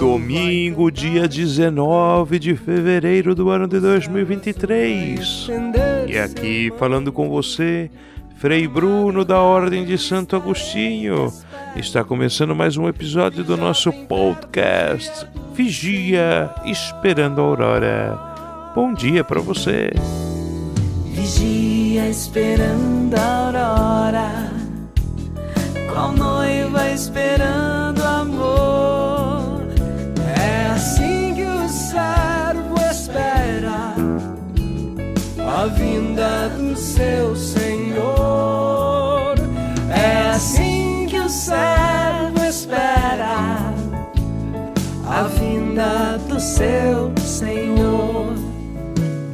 Domingo, dia 19 de fevereiro do ano de 2023. E aqui falando com você, Frei Bruno da Ordem de Santo Agostinho. Está começando mais um episódio do nosso podcast Vigia Esperando a Aurora. Bom dia para você. Vigia esperando a aurora, qual noiva esperando amor. A vinda do seu Senhor. É assim que o servo espera a vinda do seu Senhor.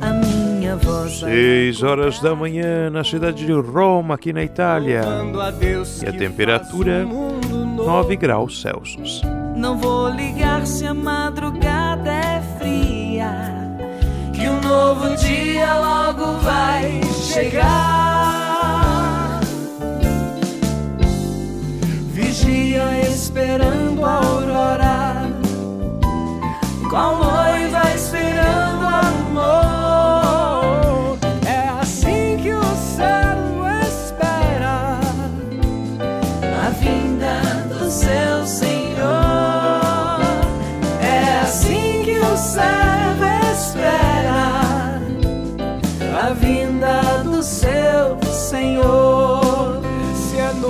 A minha voz Seis horas da manhã na cidade de Roma, aqui na Itália. a E a temperatura, um. 9 graus Celsius. Não vou ligar se a madrugada é fria, que um novo dia logo vai chegar. Vigia esperando a aurora, qual noiva esperando amor.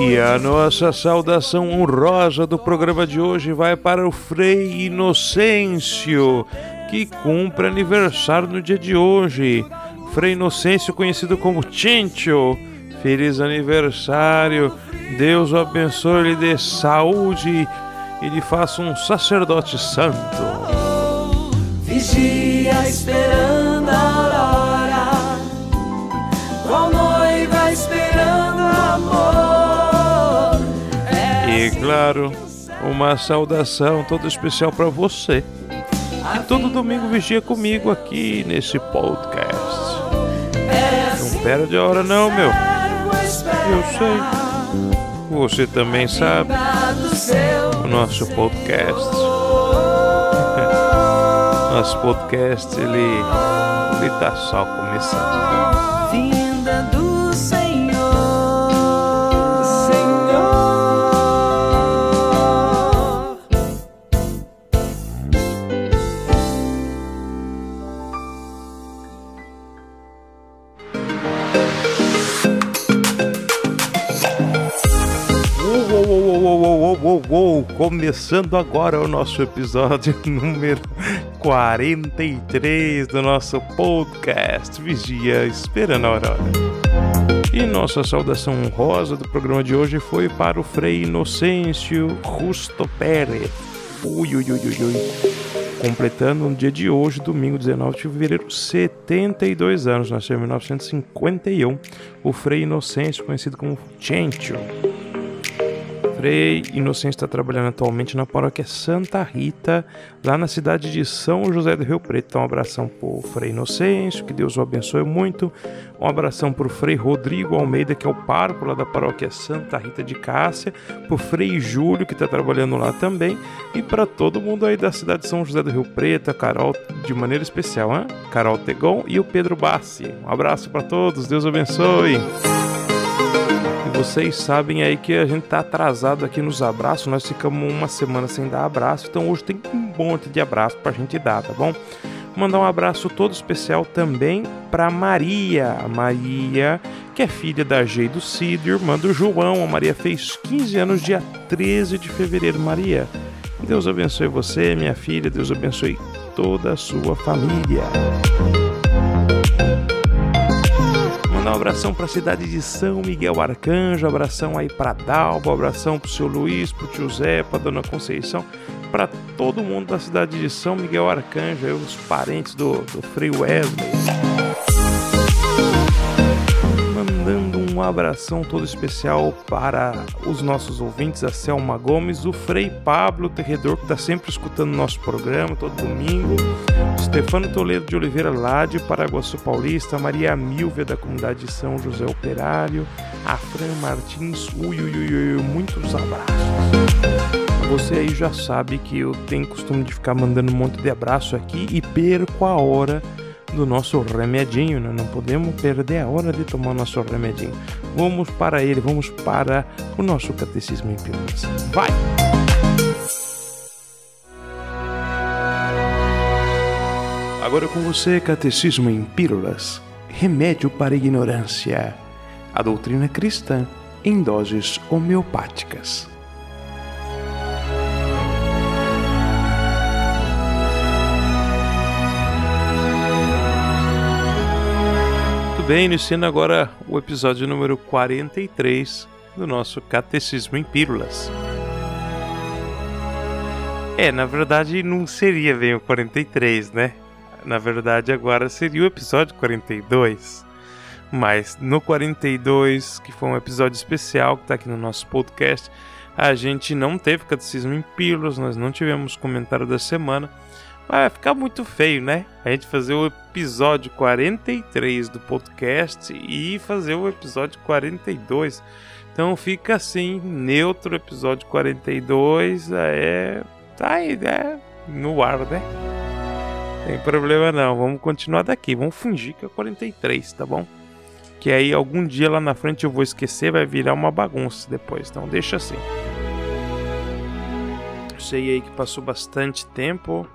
E a nossa saudação honrosa do programa de hoje vai para o Frei Inocêncio, que cumpre aniversário no dia de hoje. Frei Inocêncio, conhecido como Chincho. Feliz aniversário. Deus o abençoe, lhe dê saúde e lhe faça um sacerdote santo. vigia esperando E claro, uma saudação toda especial para você. a Todo domingo vigia comigo aqui nesse podcast. Não perde a hora não, meu. Eu sei. Você também sabe o nosso podcast. Nosso podcast, ele, ele tá só começando. Começando agora o nosso episódio número 43 do nosso podcast Vigia Esperando a Aurora. E nossa saudação honrosa do programa de hoje foi para o Frei Inocêncio Justo Pérez. Ui, ui, ui, ui. Completando no dia de hoje, domingo 19 de fevereiro, 72 anos. Nasceu em 1951. O Frei Inocêncio, conhecido como Chencho. Frei Inocêncio está trabalhando atualmente na paróquia Santa Rita, lá na cidade de São José do Rio Preto. Então, um abração pro Frei Inocêncio, que Deus o abençoe muito. Um abração pro Frei Rodrigo Almeida, que é o pároco lá da paróquia Santa Rita de Cássia. Pro Frei Júlio, que está trabalhando lá também. E para todo mundo aí da cidade de São José do Rio Preto, a Carol de maneira especial, hein? Carol Tegon e o Pedro Bassi. Um abraço para todos, Deus abençoe. Vocês sabem aí que a gente tá atrasado aqui nos abraços, nós ficamos uma semana sem dar abraço, então hoje tem um monte de abraço pra gente dar, tá bom? Mandar um abraço todo especial também pra Maria, Maria, que é filha da G e do Cid, irmã do João. A Maria fez 15 anos dia 13 de fevereiro, Maria. Deus abençoe você, minha filha, Deus abençoe toda a sua família. Mandar um abração para a cidade de São Miguel Arcanjo, abração aí para Dalbo, abração pro seu Luiz, pro tio Zé, pra dona Conceição, para todo mundo da cidade de São Miguel Arcanjo, os parentes do, do Frei Wesley. Mandando um abração todo especial para os nossos ouvintes, a Selma Gomes, o Frei Pablo Terredor, que está sempre escutando nosso programa todo domingo, Stefano Toledo de Oliveira lá de Paraguaçu Paulista, Maria Milvia da comunidade de São José Operário, a Fran Martins, ui, ui, ui, ui muitos abraços. Você aí já sabe que eu tenho costume de ficar mandando um monte de abraço aqui e perco a hora do nosso remedinho, né? não podemos perder a hora de tomar nosso remedinho. Vamos para ele, vamos para o nosso catecismo em. Vai! Agora com você, catecismo em pílulas, remédio para a ignorância, a doutrina cristã em doses homeopáticas. bem, iniciando agora o episódio número 43 do nosso Catecismo em Pílulas. É, na verdade não seria bem o 43, né? Na verdade agora seria o episódio 42. Mas no 42, que foi um episódio especial que está aqui no nosso podcast, a gente não teve Catecismo em Pílulas, nós não tivemos comentário da semana vai ficar muito feio, né? A gente fazer o episódio 43 do podcast e fazer o episódio 42. Então fica assim, neutro episódio 42, é tá aí, né? No ar, né? Tem problema não, vamos continuar daqui, vamos fingir que é 43, tá bom? Que aí algum dia lá na frente eu vou esquecer, vai virar uma bagunça depois, então deixa assim. sei aí que passou bastante tempo,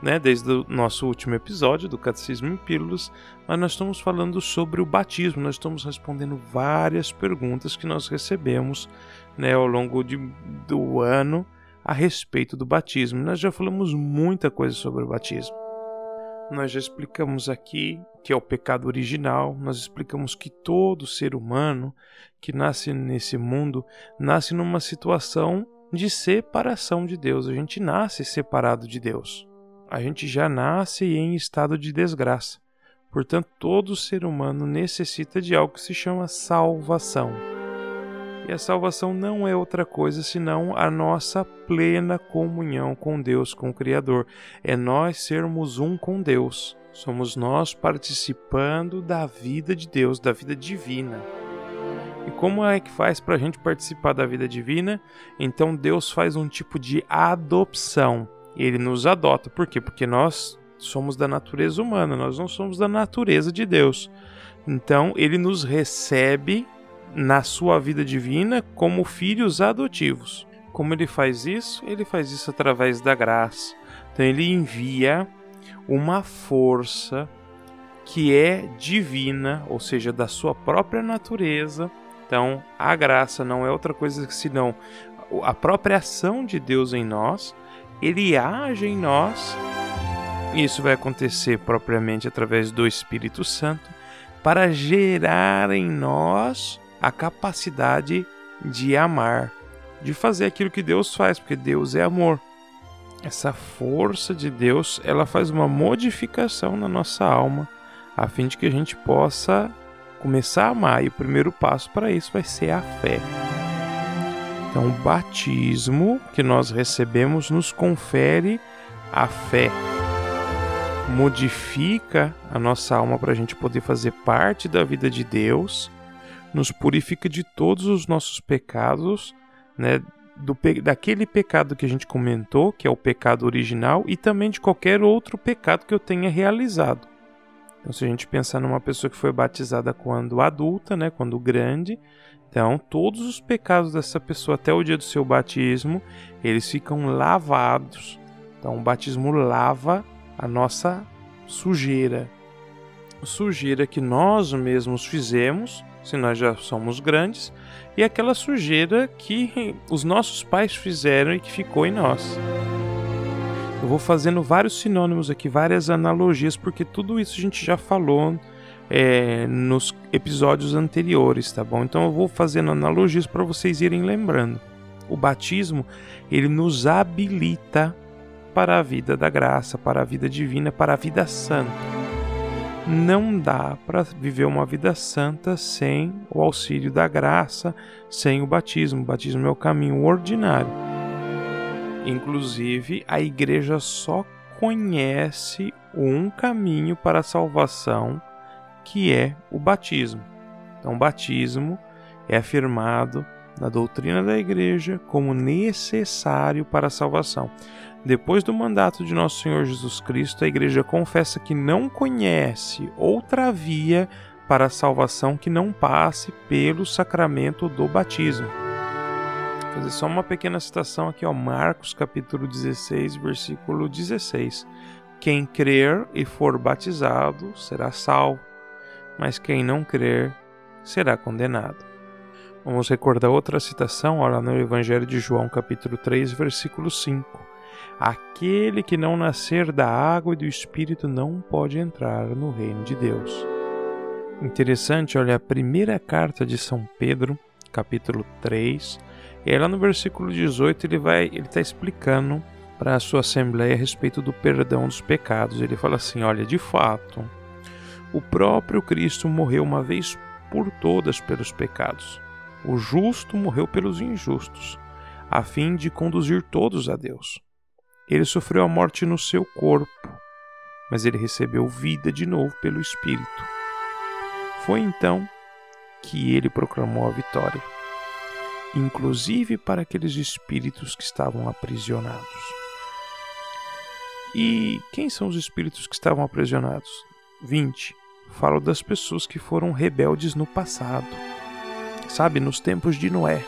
né, desde o nosso último episódio do Catecismo em Pílulas, mas nós estamos falando sobre o batismo, nós estamos respondendo várias perguntas que nós recebemos né, ao longo de, do ano a respeito do batismo. Nós já falamos muita coisa sobre o batismo. Nós já explicamos aqui que é o pecado original, nós explicamos que todo ser humano que nasce nesse mundo nasce numa situação de separação de Deus. A gente nasce separado de Deus a gente já nasce em estado de desgraça. Portanto, todo ser humano necessita de algo que se chama salvação. E a salvação não é outra coisa senão a nossa plena comunhão com Deus, com o Criador. É nós sermos um com Deus. Somos nós participando da vida de Deus, da vida divina. E como é que faz para a gente participar da vida divina? Então Deus faz um tipo de adopção ele nos adota. Por quê? Porque nós somos da natureza humana, nós não somos da natureza de Deus. Então, ele nos recebe na sua vida divina como filhos adotivos. Como ele faz isso? Ele faz isso através da graça. Então, ele envia uma força que é divina, ou seja, da sua própria natureza. Então, a graça não é outra coisa senão a própria ação de Deus em nós ele age em nós. Isso vai acontecer propriamente através do Espírito Santo para gerar em nós a capacidade de amar, de fazer aquilo que Deus faz, porque Deus é amor. Essa força de Deus, ela faz uma modificação na nossa alma, a fim de que a gente possa começar a amar. E o primeiro passo para isso vai ser a fé. Então, o batismo que nós recebemos nos confere a fé, modifica a nossa alma para a gente poder fazer parte da vida de Deus, nos purifica de todos os nossos pecados, né? Do, daquele pecado que a gente comentou, que é o pecado original, e também de qualquer outro pecado que eu tenha realizado. Então, se a gente pensar numa pessoa que foi batizada quando adulta, né, quando grande, então, todos os pecados dessa pessoa até o dia do seu batismo, eles ficam lavados. Então, o batismo lava a nossa sujeira. Sujeira que nós mesmos fizemos, se nós já somos grandes, e aquela sujeira que os nossos pais fizeram e que ficou em nós. Eu vou fazendo vários sinônimos aqui, várias analogias, porque tudo isso a gente já falou é, nos episódios anteriores, tá bom? Então eu vou fazendo analogias para vocês irem lembrando. O batismo, ele nos habilita para a vida da graça, para a vida divina, para a vida santa. Não dá para viver uma vida santa sem o auxílio da graça, sem o batismo. O batismo é o caminho ordinário. Inclusive, a igreja só conhece um caminho para a salvação, que é o batismo. Então, o batismo é afirmado na doutrina da igreja como necessário para a salvação. Depois do mandato de nosso Senhor Jesus Cristo, a igreja confessa que não conhece outra via para a salvação que não passe pelo sacramento do batismo. Vou fazer só uma pequena citação aqui, ó, Marcos capítulo 16, versículo 16. Quem crer e for batizado será salvo, mas quem não crer será condenado. Vamos recordar outra citação, olha no Evangelho de João, capítulo 3, versículo 5. Aquele que não nascer da água e do Espírito não pode entrar no reino de Deus. Interessante, olha, a primeira carta de São Pedro, capítulo 3, e lá no versículo 18 ele vai, ele está explicando para a sua assembleia a respeito do perdão dos pecados. Ele fala assim: olha, de fato, o próprio Cristo morreu uma vez por todas pelos pecados. O justo morreu pelos injustos, a fim de conduzir todos a Deus. Ele sofreu a morte no seu corpo, mas ele recebeu vida de novo pelo Espírito. Foi então que ele proclamou a vitória, inclusive para aqueles espíritos que estavam aprisionados. E quem são os espíritos que estavam aprisionados? 20. Falo das pessoas que foram rebeldes no passado. Sabe, nos tempos de Noé.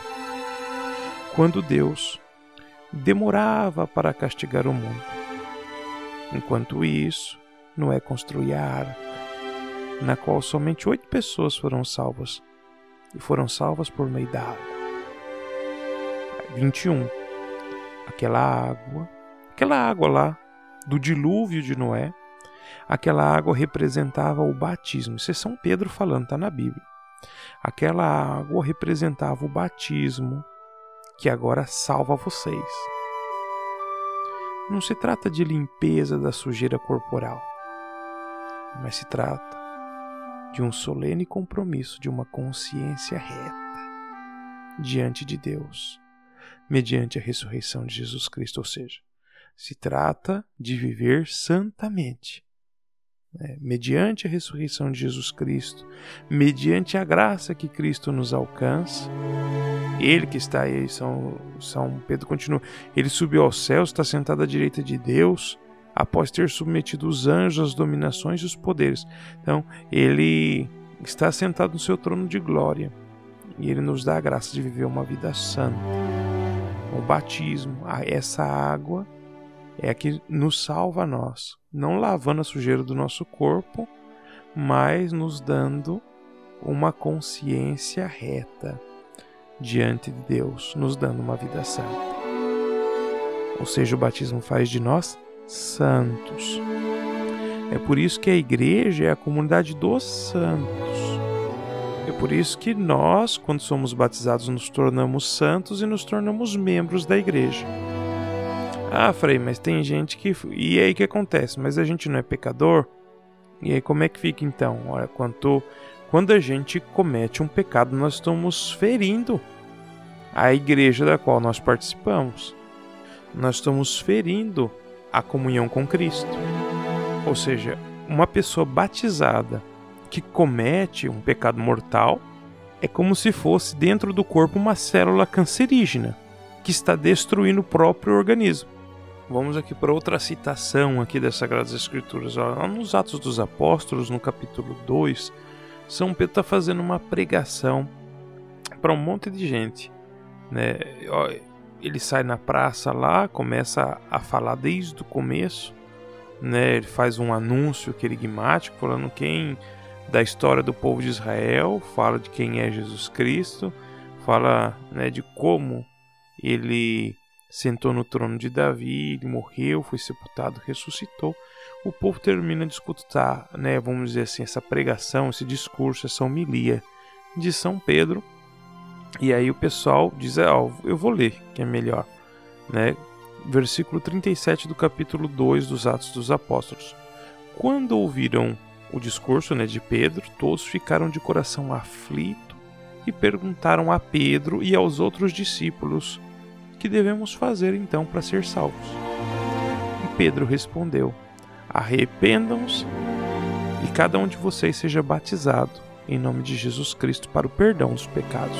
Quando Deus demorava para castigar o mundo. Enquanto isso, Noé construía a arca, na qual somente oito pessoas foram salvas, e foram salvas por meio da água. 21. Aquela água, aquela água lá do dilúvio de Noé, aquela água representava o batismo. Isso é São Pedro falando, está na Bíblia. Aquela água representava o batismo que agora salva vocês. Não se trata de limpeza da sujeira corporal, mas se trata de um solene compromisso de uma consciência reta diante de Deus, mediante a ressurreição de Jesus Cristo. Ou seja, se trata de viver santamente, né? mediante a ressurreição de Jesus Cristo, mediante a graça que Cristo nos alcança ele que está aí, São, São Pedro continua, ele subiu aos céus, está sentado à direita de Deus, após ter submetido os anjos às dominações e os poderes. Então, ele está sentado no seu trono de glória e ele nos dá a graça de viver uma vida santa. O batismo, essa água é a que nos salva a nós, não lavando a sujeira do nosso corpo, mas nos dando uma consciência reta diante de Deus, nos dando uma vida santa. Ou seja, o batismo faz de nós santos. É por isso que a igreja é a comunidade dos santos. É por isso que nós, quando somos batizados, nos tornamos santos e nos tornamos membros da igreja. Ah, Frei, mas tem gente que. E aí que acontece? Mas a gente não é pecador? E aí como é que fica então? Olha, quanto quando a gente comete um pecado, nós estamos ferindo a igreja da qual nós participamos. Nós estamos ferindo a comunhão com Cristo. Ou seja, uma pessoa batizada que comete um pecado mortal é como se fosse dentro do corpo uma célula cancerígena que está destruindo o próprio organismo. Vamos aqui para outra citação aqui das Sagradas Escrituras. Lá nos Atos dos Apóstolos, no capítulo 2, são Pedro está fazendo uma pregação para um monte de gente. Né? Ele sai na praça lá, começa a falar desde o começo. Né? Ele faz um anúncio querigmático falando quem da história do povo de Israel, fala de quem é Jesus Cristo, fala né, de como ele sentou no trono de Davi, ele morreu, foi sepultado, ressuscitou o povo termina de escutar, né, vamos dizer assim, essa pregação, esse discurso, essa homilia de São Pedro. E aí o pessoal diz, ó, eu vou ler, que é melhor, né? Versículo 37 do capítulo 2 dos Atos dos Apóstolos. Quando ouviram o discurso né, de Pedro, todos ficaram de coração aflito e perguntaram a Pedro e aos outros discípulos: Que devemos fazer então para ser salvos? E Pedro respondeu: Arrependam-se e cada um de vocês seja batizado em nome de Jesus Cristo para o perdão dos pecados.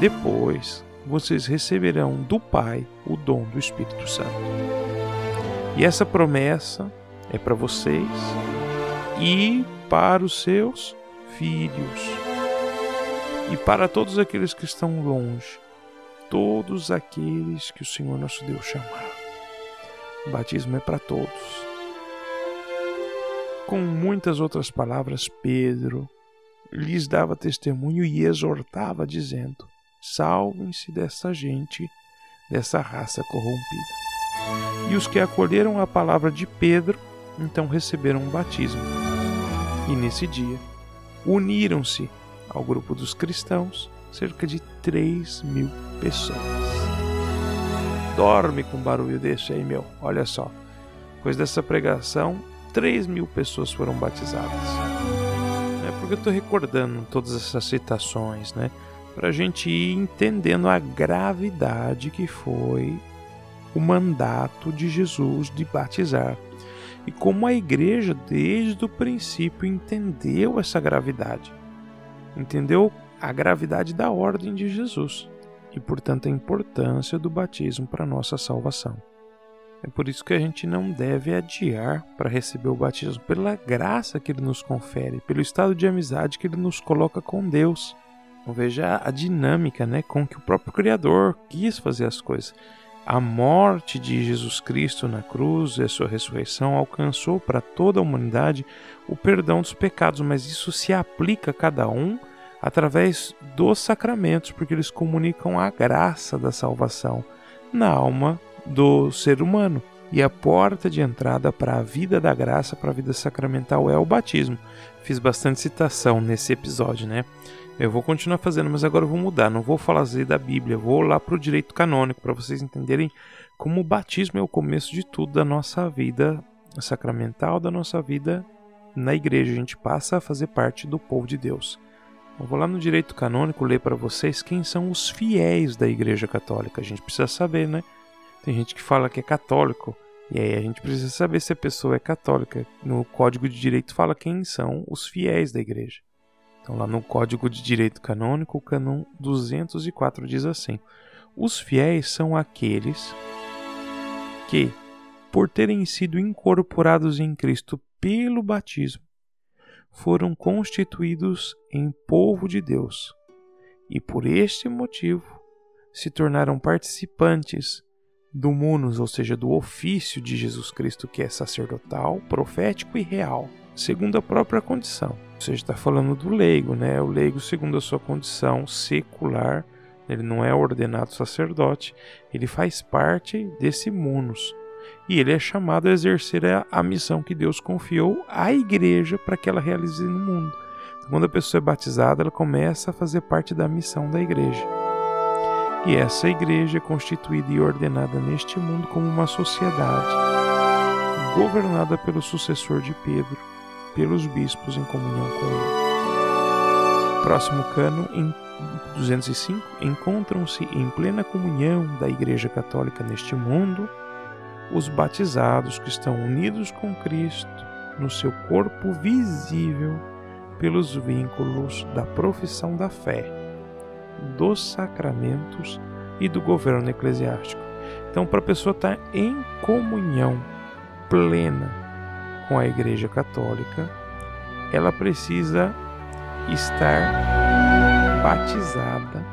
Depois vocês receberão do Pai o dom do Espírito Santo. E essa promessa é para vocês e para os seus filhos e para todos aqueles que estão longe, todos aqueles que o Senhor nosso Deus chamar. O batismo é para todos. Com muitas outras palavras, Pedro lhes dava testemunho e exortava, dizendo: Salvem-se dessa gente, dessa raça corrompida. E os que acolheram a palavra de Pedro, então receberam um batismo. E nesse dia, uniram-se ao grupo dos cristãos cerca de 3 mil pessoas. Dorme com um barulho desse aí, meu. Olha só. Depois dessa pregação, 3 mil pessoas foram batizadas. É porque eu estou recordando todas essas citações, né? Para a gente ir entendendo a gravidade que foi o mandato de Jesus de batizar. E como a igreja, desde o princípio, entendeu essa gravidade. Entendeu a gravidade da ordem de Jesus e, portanto, a importância do batismo para nossa salvação. É por isso que a gente não deve adiar para receber o batismo, pela graça que ele nos confere, pelo estado de amizade que ele nos coloca com Deus. Então, veja a dinâmica né, com que o próprio Criador quis fazer as coisas. A morte de Jesus Cristo na cruz e a sua ressurreição alcançou para toda a humanidade o perdão dos pecados, mas isso se aplica a cada um através dos sacramentos, porque eles comunicam a graça da salvação na alma do ser humano. E a porta de entrada para a vida da graça, para a vida sacramental, é o batismo. Fiz bastante citação nesse episódio, né? Eu vou continuar fazendo, mas agora eu vou mudar. Não vou falar da Bíblia, vou lá para o direito canônico, para vocês entenderem como o batismo é o começo de tudo da nossa vida sacramental, da nossa vida na igreja. A gente passa a fazer parte do povo de Deus. Eu vou lá no direito canônico ler para vocês quem são os fiéis da Igreja Católica. A gente precisa saber, né? Tem gente que fala que é católico, e aí a gente precisa saber se a pessoa é católica. No Código de Direito fala quem são os fiéis da igreja. Então lá no Código de Direito Canônico, o canon 204 diz assim: Os fiéis são aqueles que, por terem sido incorporados em Cristo pelo batismo, foram constituídos em povo de Deus e por este motivo se tornaram participantes do munus, ou seja, do ofício de Jesus Cristo, que é sacerdotal, profético e real, segundo a própria condição. Ou seja, está falando do leigo, né? O leigo, segundo a sua condição secular, ele não é ordenado sacerdote, ele faz parte desse munus. E ele é chamado a exercer a, missão que Deus confiou à igreja para que ela realize no mundo. Então, quando a pessoa é batizada, ela começa a fazer parte da missão da igreja. E essa igreja é constituída e ordenada neste mundo como uma sociedade, governada pelo sucessor de Pedro, pelos bispos em comunhão com ele. Próximo cano, em 205, encontram-se em plena comunhão da Igreja Católica neste mundo os batizados que estão unidos com Cristo no seu corpo visível pelos vínculos da profissão da fé dos sacramentos e do governo eclesiástico. Então, para a pessoa estar tá em comunhão plena com a Igreja Católica, ela precisa estar batizada.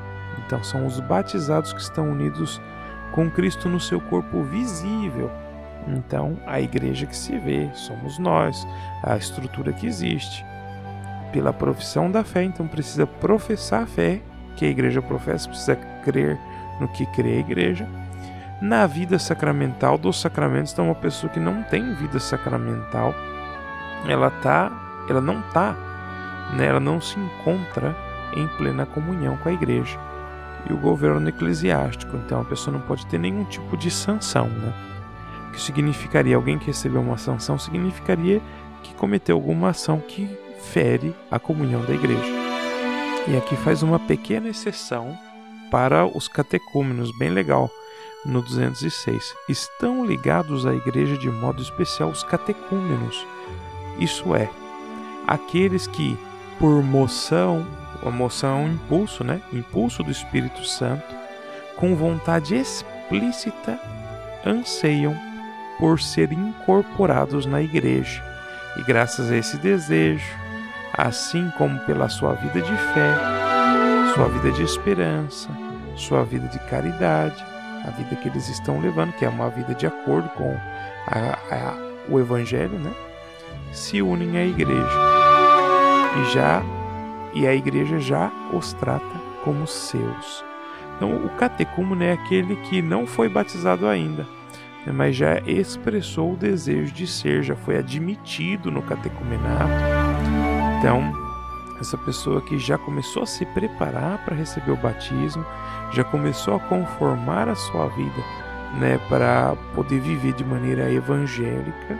Então, são os batizados que estão unidos com Cristo no seu corpo visível. Então, a igreja que se vê, somos nós, a estrutura que existe. Pela profissão da fé, então precisa professar a fé que a igreja professa, precisa crer no que crê a igreja. Na vida sacramental dos sacramentos, então uma pessoa que não tem vida sacramental, ela tá, ela não tá, né, ela não se encontra em plena comunhão com a igreja. E o governo eclesiástico, então a pessoa não pode ter nenhum tipo de sanção, né? O que significaria alguém que recebeu uma sanção significaria que cometeu alguma ação que fere a comunhão da igreja. E aqui faz uma pequena exceção para os catecúmenos, bem legal, no 206. Estão ligados à igreja de modo especial os catecúmenos, isso é, aqueles que, por moção, a moção é um impulso, né? Impulso do Espírito Santo, com vontade explícita, anseiam por ser incorporados na igreja. E graças a esse desejo, assim como pela sua vida de fé, sua vida de esperança, sua vida de caridade, a vida que eles estão levando, que é uma vida de acordo com a, a, o Evangelho, né? se unem à igreja e já e a igreja já os trata como seus. Então, o catecúmeno é aquele que não foi batizado ainda, né, mas já expressou o desejo de ser, já foi admitido no catecumenato. Então, essa pessoa que já começou a se preparar para receber o batismo, já começou a conformar a sua vida, né, para poder viver de maneira evangélica,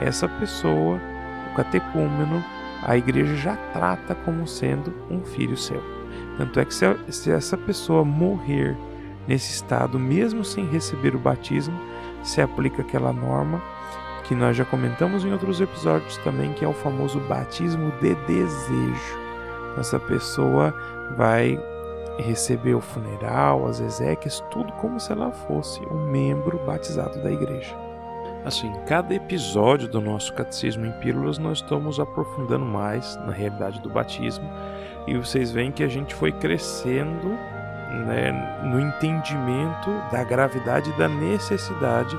essa pessoa, o catecúmeno, a igreja já trata como sendo um filho seu. Tanto é que se, essa pessoa morrer nesse estado, mesmo sem receber o batismo, se aplica aquela norma que nós já comentamos em outros episódios também, que é o famoso batismo de desejo. Essa pessoa vai receber o funeral, as exéquias, tudo como se ela fosse um membro batizado da igreja. Assim, cada episódio do nosso Catecismo em Pílulas nós estamos aprofundando mais na realidade do batismo e vocês veem que a gente foi crescendo né, no entendimento da gravidade e da necessidade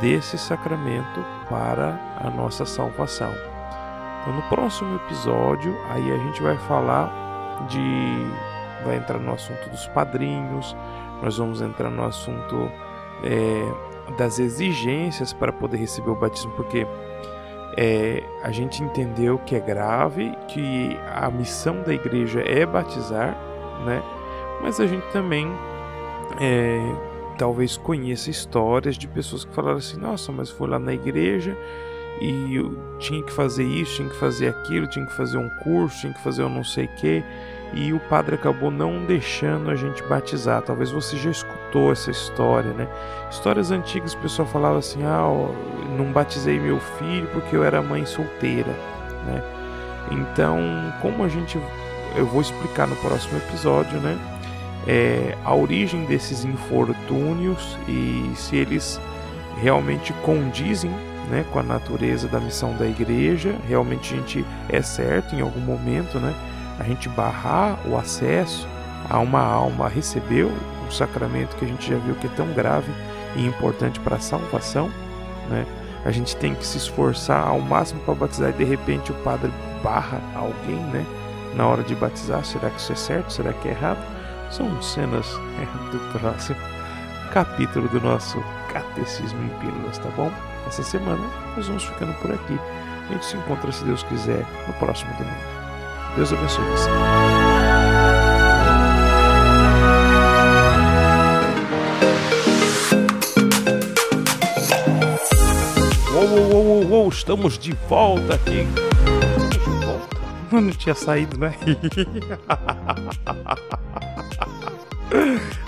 desse sacramento para a nossa salvação. Então, no próximo episódio, aí a gente vai falar de. vai entrar no assunto dos padrinhos, nós vamos entrar no assunto. É, das exigências para poder receber o batismo, porque é, a gente entendeu que é grave, que a missão da igreja é batizar, né? Mas a gente também é, talvez conheça histórias de pessoas que falaram assim: nossa, mas foi lá na igreja e eu tinha que fazer isso, tinha que fazer aquilo, tinha que fazer um curso, tinha que fazer eu não sei o que e o padre acabou não deixando a gente batizar. Talvez você já escutou essa história, né? Histórias antigas, o pessoal falava assim: ah, não batizei meu filho porque eu era mãe solteira, né? Então, como a gente, eu vou explicar no próximo episódio, né? É, a origem desses infortúnios e se eles realmente condizem né, com a natureza da missão da igreja, realmente a gente é certo em algum momento, né? A gente barrar o acesso a uma alma a receber um sacramento que a gente já viu que é tão grave e importante para a salvação, né? A gente tem que se esforçar ao máximo para batizar e de repente o padre barra alguém, né? Na hora de batizar, será que isso é certo? Será que é errado? São cenas é, do próximo capítulo do nosso Catecismo em Pílulas, tá bom? Essa semana nós vamos ficando por aqui. A gente se encontra, se Deus quiser, no próximo domingo. Deus abençoe você. Uou, uou, uou, uou, estamos de volta aqui. Estamos de volta. Eu não tinha saído, né?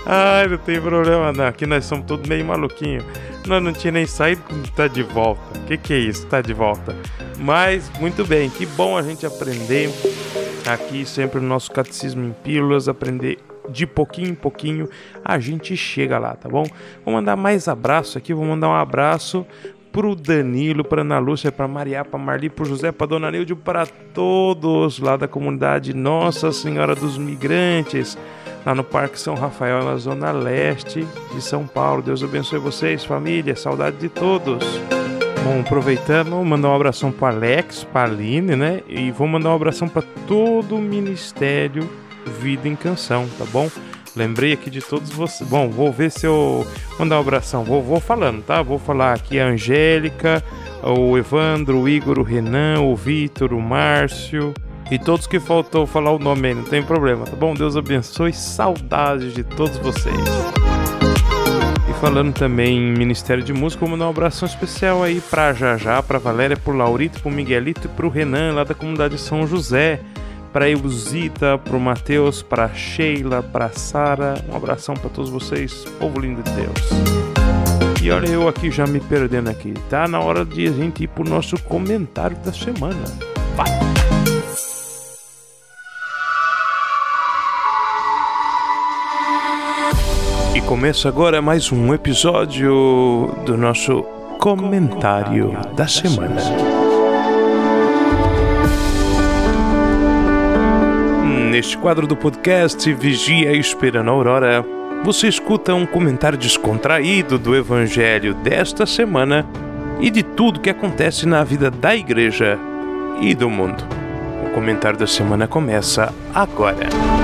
Ai, não tem problema não. Aqui nós somos todos meio maluquinhos. Nós não tinha nem saído, tá de volta. O que, que é isso? Tá de volta. Mas, muito bem, que bom a gente aprender aqui sempre no nosso Catecismo em Pílulas, aprender de pouquinho em pouquinho, a gente chega lá, tá bom? Vou mandar mais abraço aqui, vou mandar um abraço pro Danilo, pra Ana Lúcia, pra Maria, pra Marli, pro José, pra Dona Nilde, para todos lá da comunidade Nossa Senhora dos Migrantes, lá no Parque São Rafael, na zona leste de São Paulo. Deus abençoe vocês, família, saudade de todos. Bom, aproveitando, mandar um abração para Alex, para Aline, né? E vou mandar um abração para todo o Ministério Vida em Canção, tá bom? Lembrei aqui de todos vocês. Bom, vou ver se eu mandar um abração. Vou, vou falando, tá? Vou falar aqui a Angélica, o Evandro, o Igor, o Renan, o Vitor, o Márcio, E todos que faltou falar o nome aí, não tem problema, tá bom? Deus abençoe, saudades de todos vocês. Falando também em Ministério de Música, vou mandar um abração especial aí pra Jajá, pra Valéria, pro Laurito, pro Miguelito e pro Renan, lá da comunidade São José. Pra Eusita, pro Matheus, pra Sheila, pra Sara. Um abração para todos vocês, povo lindo de Deus. E olha eu aqui já me perdendo aqui. Tá na hora de a gente ir pro nosso comentário da semana. Vai! Começa agora mais um episódio do nosso comentário da semana. Neste quadro do podcast Vigia Esperando a Aurora, você escuta um comentário descontraído do Evangelho desta semana e de tudo que acontece na vida da igreja e do mundo. O comentário da semana começa agora.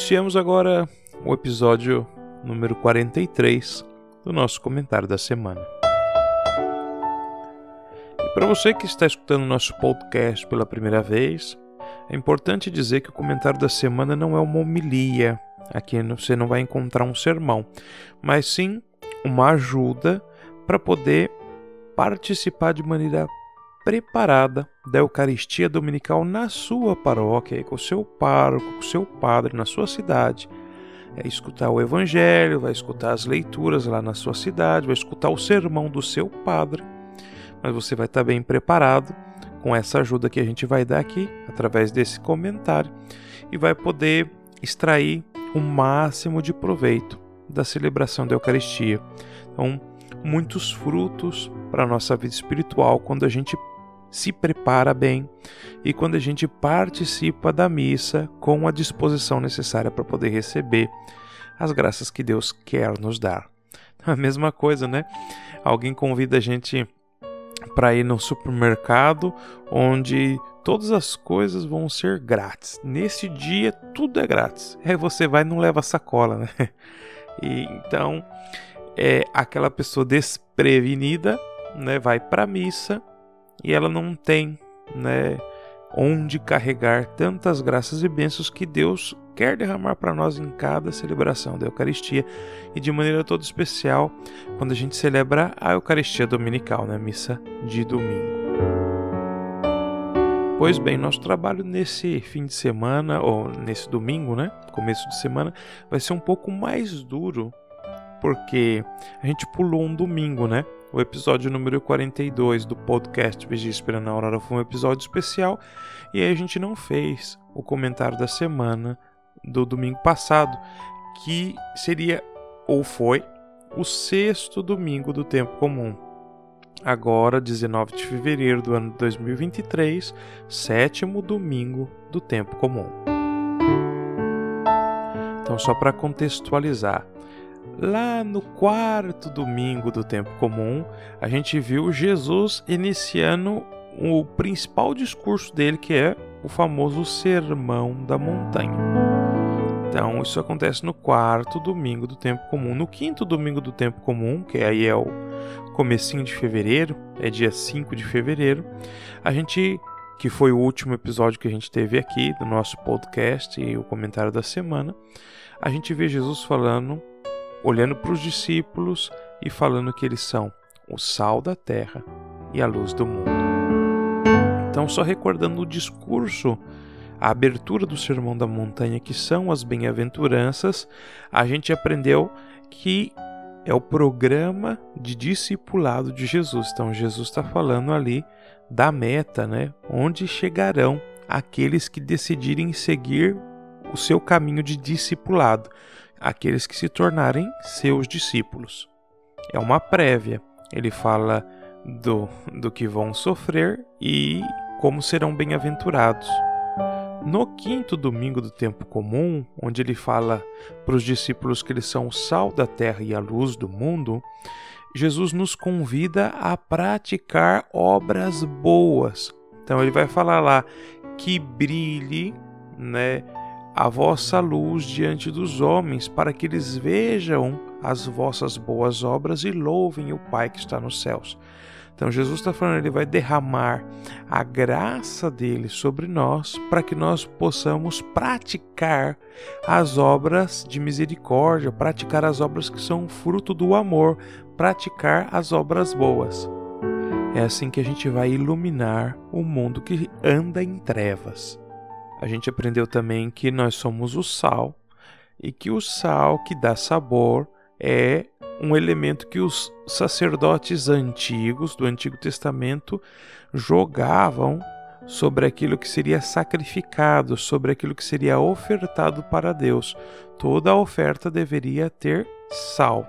Iniciamos agora o episódio número 43 do nosso comentário da semana. E para você que está escutando nosso podcast pela primeira vez, é importante dizer que o comentário da semana não é uma homilia. Aqui você não vai encontrar um sermão, mas sim uma ajuda para poder participar de maneira preparada da Eucaristia Dominical na sua paróquia, com o seu pároco, com o seu padre na sua cidade. É escutar o Evangelho, vai escutar as leituras lá na sua cidade, vai escutar o sermão do seu padre. Mas você vai estar bem preparado com essa ajuda que a gente vai dar aqui, através desse comentário, e vai poder extrair o máximo de proveito da celebração da Eucaristia. Então, muitos frutos para a nossa vida espiritual quando a gente se prepara bem e quando a gente participa da missa com a disposição necessária para poder receber as graças que Deus quer nos dar. A mesma coisa, né? Alguém convida a gente para ir no supermercado onde todas as coisas vão ser grátis. Nesse dia tudo é grátis. Aí você vai e não leva sacola, né? E então é aquela pessoa desprevenida, né, vai para missa e ela não tem, né, onde carregar tantas graças e bênçãos que Deus quer derramar para nós em cada celebração da Eucaristia e de maneira toda especial quando a gente celebra a Eucaristia Dominical, na né, missa de domingo. Pois bem, nosso trabalho nesse fim de semana, ou nesse domingo, né? Começo de semana, vai ser um pouco mais duro, porque a gente pulou um domingo, né? O episódio número 42 do podcast Vigia Esperando a Aurora foi um episódio especial e aí a gente não fez o comentário da semana do domingo passado, que seria ou foi o sexto domingo do tempo comum. Agora, 19 de fevereiro do ano 2023, sétimo domingo do tempo comum. Então, só para contextualizar, Lá no quarto domingo do tempo comum, a gente viu Jesus iniciando o principal discurso dele, que é o famoso Sermão da Montanha. Então, isso acontece no quarto domingo do tempo comum. No quinto domingo do tempo comum, que aí é o comecinho de fevereiro, é dia 5 de fevereiro, a gente que foi o último episódio que a gente teve aqui do nosso podcast e o comentário da semana, a gente vê Jesus falando olhando para os discípulos e falando que eles são o sal da terra e a luz do mundo. Então, só recordando o discurso, a abertura do Sermão da Montanha, que são as bem-aventuranças, a gente aprendeu que é o programa de discipulado de Jesus. Então, Jesus está falando ali da meta, né? Onde chegarão aqueles que decidirem seguir o seu caminho de discipulado aqueles que se tornarem seus discípulos. É uma prévia. Ele fala do, do que vão sofrer e como serão bem-aventurados. No quinto domingo do tempo comum, onde ele fala para os discípulos que eles são o sal da terra e a luz do mundo, Jesus nos convida a praticar obras boas. Então ele vai falar lá que brilhe, né, a vossa luz diante dos homens, para que eles vejam as vossas boas obras e louvem o Pai que está nos céus. Então Jesus está falando, ele vai derramar a graça dele sobre nós para que nós possamos praticar as obras de misericórdia, praticar as obras que são fruto do amor, praticar as obras boas. É assim que a gente vai iluminar o mundo que anda em trevas. A gente aprendeu também que nós somos o sal e que o sal que dá sabor é um elemento que os sacerdotes antigos do Antigo Testamento jogavam sobre aquilo que seria sacrificado, sobre aquilo que seria ofertado para Deus. Toda oferta deveria ter sal.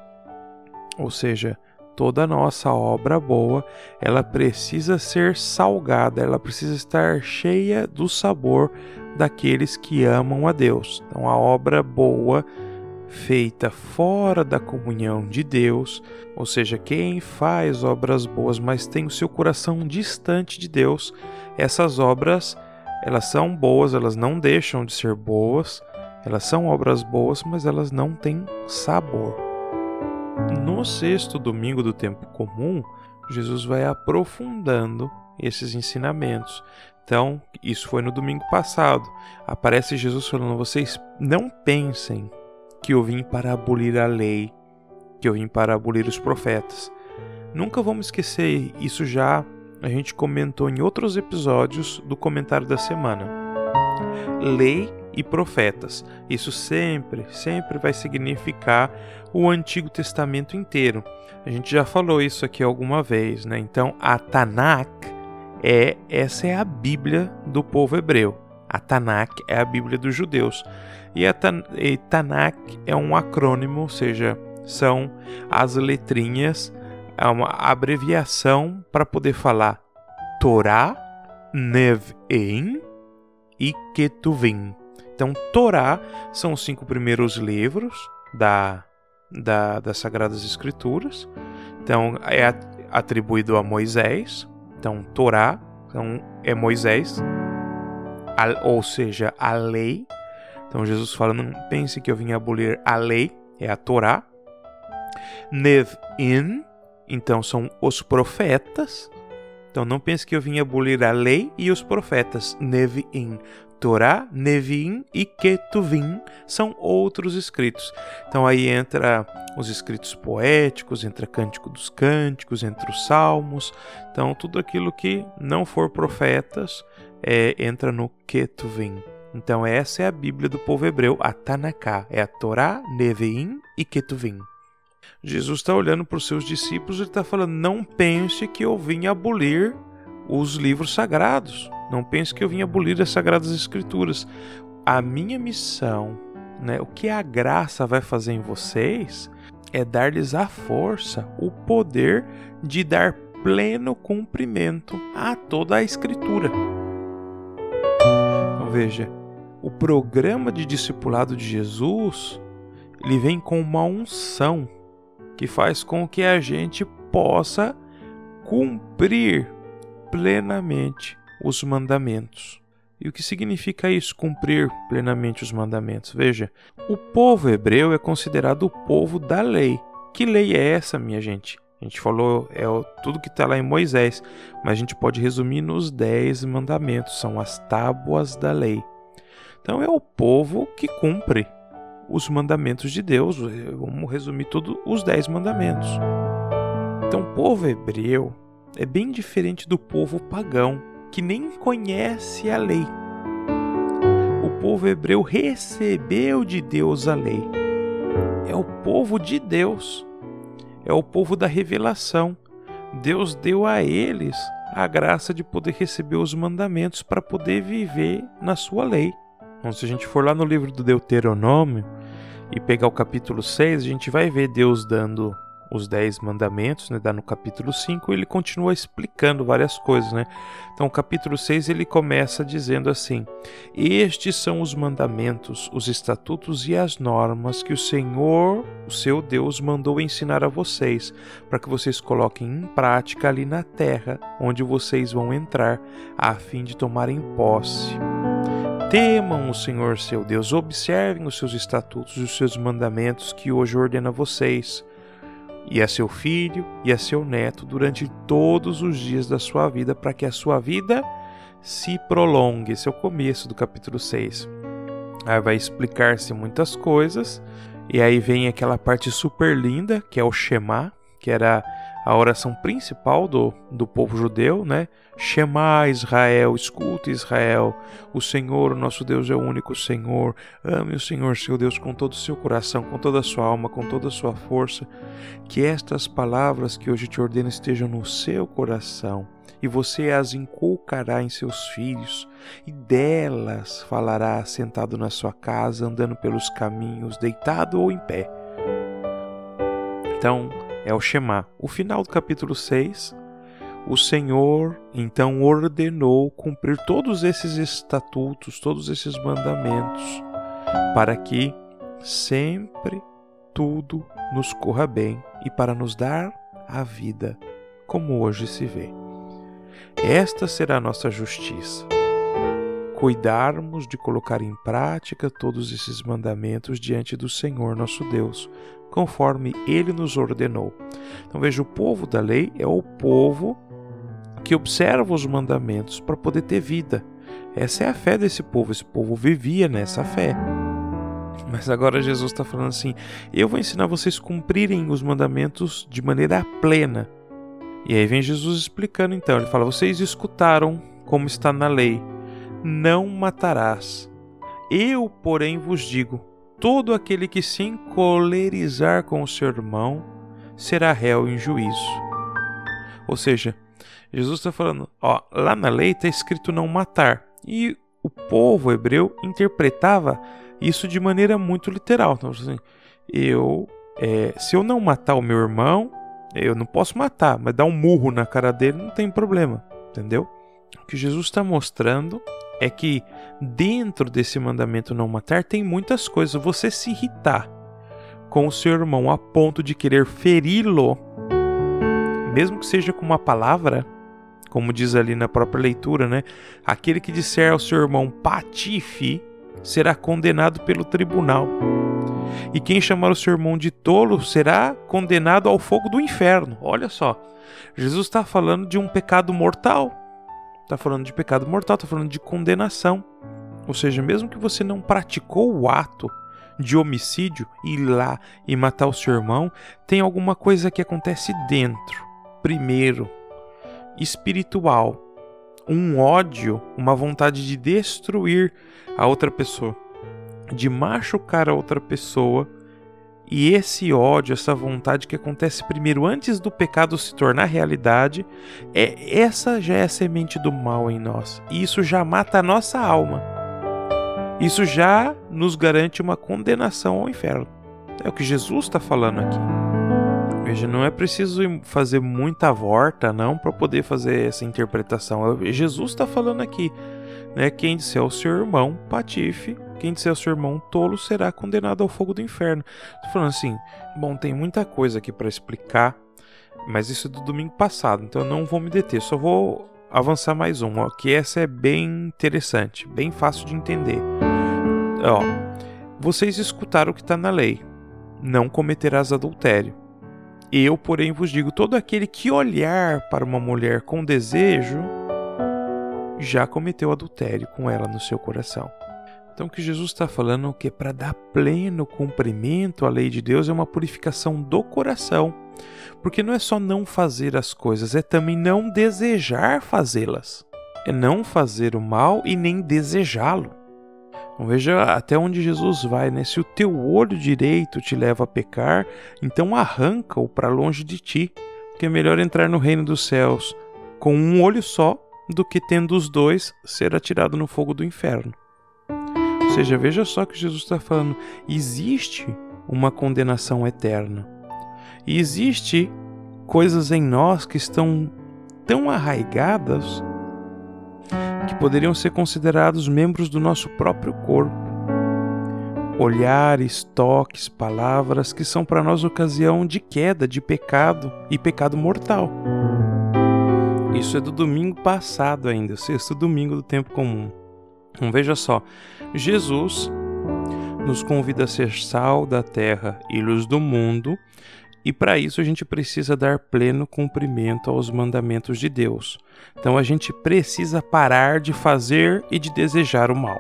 Ou seja, toda nossa obra boa, ela precisa ser salgada, ela precisa estar cheia do sabor daqueles que amam a Deus. Então a obra boa feita fora da comunhão de Deus, ou seja, quem faz obras boas, mas tem o seu coração distante de Deus, essas obras, elas são boas, elas não deixam de ser boas, elas são obras boas, mas elas não têm sabor. No sexto domingo do tempo comum, Jesus vai aprofundando esses ensinamentos. Então, isso foi no domingo passado. Aparece Jesus falando: vocês não pensem que eu vim para abolir a lei, que eu vim para abolir os profetas. Nunca vamos esquecer, isso já a gente comentou em outros episódios do comentário da semana. Lei e profetas. Isso sempre, sempre vai significar o Antigo Testamento inteiro. A gente já falou isso aqui alguma vez, né? Então, a Tanakh é essa é a Bíblia do povo hebreu. A Tanakh é a Bíblia dos judeus. E a Tan e Tanakh é um acrônimo, ou seja, são as letrinhas, é uma abreviação para poder falar Torá, Nev'im e Ketuvim. Então, Torá são os cinco primeiros livros da, da, das Sagradas Escrituras. Então, é atribuído a Moisés. Então, Torá então, é Moisés ou seja, a lei. Então Jesus fala: não pense que eu vim abolir a lei, é a Torá. Nevin, então são os profetas. Então não pense que eu vim abolir a lei e os profetas. Nevin, Torá, Nevin e Ketuvim são outros escritos. Então aí entra os escritos poéticos, entra Cântico dos Cânticos, entra os Salmos. Então tudo aquilo que não for profetas é, entra no Ketuvim. Então essa é a Bíblia do povo hebreu, a Tanakh, é a Torá, Neviim e Ketuvim. Jesus está olhando para os seus discípulos e está falando: não pense que eu vim abolir os livros sagrados. Não pense que eu vim abolir as sagradas escrituras. A minha missão, né, o que a graça vai fazer em vocês, é dar-lhes a força, o poder de dar pleno cumprimento a toda a escritura veja, o programa de discipulado de Jesus, ele vem com uma unção que faz com que a gente possa cumprir plenamente os mandamentos. E o que significa isso, cumprir plenamente os mandamentos? Veja, o povo hebreu é considerado o povo da lei. Que lei é essa, minha gente? A gente falou é tudo que está lá em Moisés, mas a gente pode resumir nos dez mandamentos, são as tábuas da lei. Então é o povo que cumpre os mandamentos de Deus. Vamos resumir tudo os dez mandamentos. Então o povo hebreu é bem diferente do povo pagão, que nem conhece a lei. O povo hebreu recebeu de Deus a lei. É o povo de Deus é o povo da revelação. Deus deu a eles a graça de poder receber os mandamentos para poder viver na sua lei. Então, se a gente for lá no livro do Deuteronômio e pegar o capítulo 6, a gente vai ver Deus dando os dez mandamentos, né, dá no capítulo 5, ele continua explicando várias coisas, né? Então, o capítulo 6 ele começa dizendo assim: Estes são os mandamentos, os estatutos e as normas que o Senhor, o seu Deus, mandou ensinar a vocês, para que vocês coloquem em prática ali na terra onde vocês vão entrar, a fim de tomarem posse. Temam o Senhor seu Deus, observem os seus estatutos e os seus mandamentos que hoje ordena a vocês e a seu filho e a seu neto durante todos os dias da sua vida, para que a sua vida se prolongue. Esse é o começo do capítulo 6. Aí vai explicar-se muitas coisas, e aí vem aquela parte super linda, que é o Shema, que era a oração principal do, do povo judeu, né? Shema Israel, escuta Israel, o Senhor, o nosso Deus é o único Senhor. Ame o Senhor, seu Deus, com todo o seu coração, com toda a sua alma, com toda a sua força. Que estas palavras que hoje te ordeno estejam no seu coração e você as inculcará em seus filhos, e delas falará sentado na sua casa, andando pelos caminhos, deitado ou em pé. Então, é o Shema. O final do capítulo 6, o Senhor então ordenou cumprir todos esses estatutos, todos esses mandamentos, para que sempre tudo nos corra bem e para nos dar a vida, como hoje se vê. Esta será a nossa justiça. Cuidarmos de colocar em prática todos esses mandamentos diante do Senhor nosso Deus, conforme ele nos ordenou. Então veja, o povo da lei é o povo que observa os mandamentos para poder ter vida. Essa é a fé desse povo, esse povo vivia nessa fé. Mas agora Jesus está falando assim: eu vou ensinar vocês a cumprirem os mandamentos de maneira plena. E aí vem Jesus explicando então: ele fala, vocês escutaram como está na lei: não matarás. Eu, porém, vos digo: todo aquele que se encolerizar com o seu irmão será réu em juízo. Ou seja, Jesus está falando, ó, lá na lei está escrito não matar. E o povo hebreu interpretava isso de maneira muito literal. Então, assim, eu, é, se eu não matar o meu irmão, eu não posso matar, mas dar um murro na cara dele não tem problema, entendeu? O que Jesus está mostrando é que dentro desse mandamento não matar tem muitas coisas. Você se irritar com o seu irmão a ponto de querer feri-lo, mesmo que seja com uma palavra, como diz ali na própria leitura, né? Aquele que disser ao seu irmão patife será condenado pelo tribunal. E quem chamar o seu irmão de tolo será condenado ao fogo do inferno. Olha só, Jesus está falando de um pecado mortal está falando de pecado mortal, está falando de condenação. Ou seja, mesmo que você não praticou o ato de homicídio, ir lá e matar o seu irmão, tem alguma coisa que acontece dentro. Primeiro, espiritual, um ódio, uma vontade de destruir a outra pessoa, de machucar a outra pessoa e esse ódio, essa vontade que acontece primeiro antes do pecado se tornar realidade, é essa já é a semente do mal em nós. E isso já mata a nossa alma. Isso já nos garante uma condenação ao inferno. É o que Jesus está falando aqui. Veja, não é preciso fazer muita volta não para poder fazer essa interpretação. É Jesus está falando aqui, né? Quem disser o seu irmão, patife, quem disser ao seu irmão tolo será condenado ao fogo do inferno. Tô falando assim, bom, tem muita coisa aqui para explicar, mas isso é do domingo passado, então eu não vou me deter, só vou avançar mais um, ó, que essa é bem interessante, bem fácil de entender. Ó, vocês escutaram o que está na lei: não cometerás adultério. Eu, porém, vos digo: todo aquele que olhar para uma mulher com desejo já cometeu adultério com ela no seu coração. Então, o que Jesus está falando é que para dar pleno cumprimento à lei de Deus é uma purificação do coração. Porque não é só não fazer as coisas, é também não desejar fazê-las. É não fazer o mal e nem desejá-lo. Então, veja até onde Jesus vai, né? Se o teu olho direito te leva a pecar, então arranca-o para longe de ti. Porque é melhor entrar no reino dos céus com um olho só do que tendo os dois ser atirado no fogo do inferno. Seja, veja só que Jesus está falando: existe uma condenação eterna. E existe coisas em nós que estão tão arraigadas que poderiam ser considerados membros do nosso próprio corpo. Olhares, toques, palavras que são para nós ocasião de queda, de pecado e pecado mortal. Isso é do domingo passado ainda, sexto domingo do tempo comum. Então veja só, Jesus nos convida a ser sal da terra e luz do mundo, e para isso a gente precisa dar pleno cumprimento aos mandamentos de Deus. Então a gente precisa parar de fazer e de desejar o mal.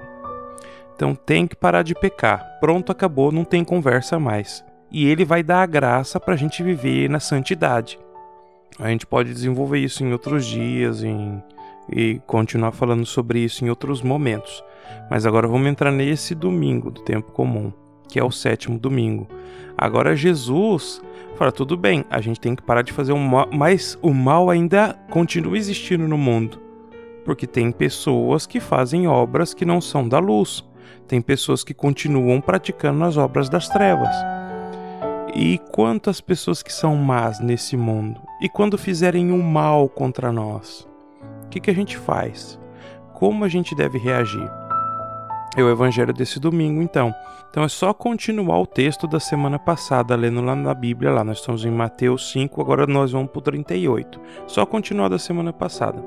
Então tem que parar de pecar. Pronto, acabou, não tem conversa mais. E ele vai dar a graça para a gente viver na santidade. A gente pode desenvolver isso em outros dias em, e continuar falando sobre isso em outros momentos. Mas agora vamos entrar nesse domingo do tempo comum, que é o sétimo domingo. Agora Jesus fala: tudo bem, a gente tem que parar de fazer o mal, mas o mal ainda continua existindo no mundo. Porque tem pessoas que fazem obras que não são da luz. Tem pessoas que continuam praticando as obras das trevas. E quantas pessoas que são más nesse mundo? E quando fizerem um mal contra nós? Que, que a gente faz? Como a gente deve reagir? é o evangelho desse domingo, então. Então é só continuar o texto da semana passada, lendo lá na Bíblia, lá nós estamos em Mateus 5, agora nós vamos para o 38. Só continuar da semana passada.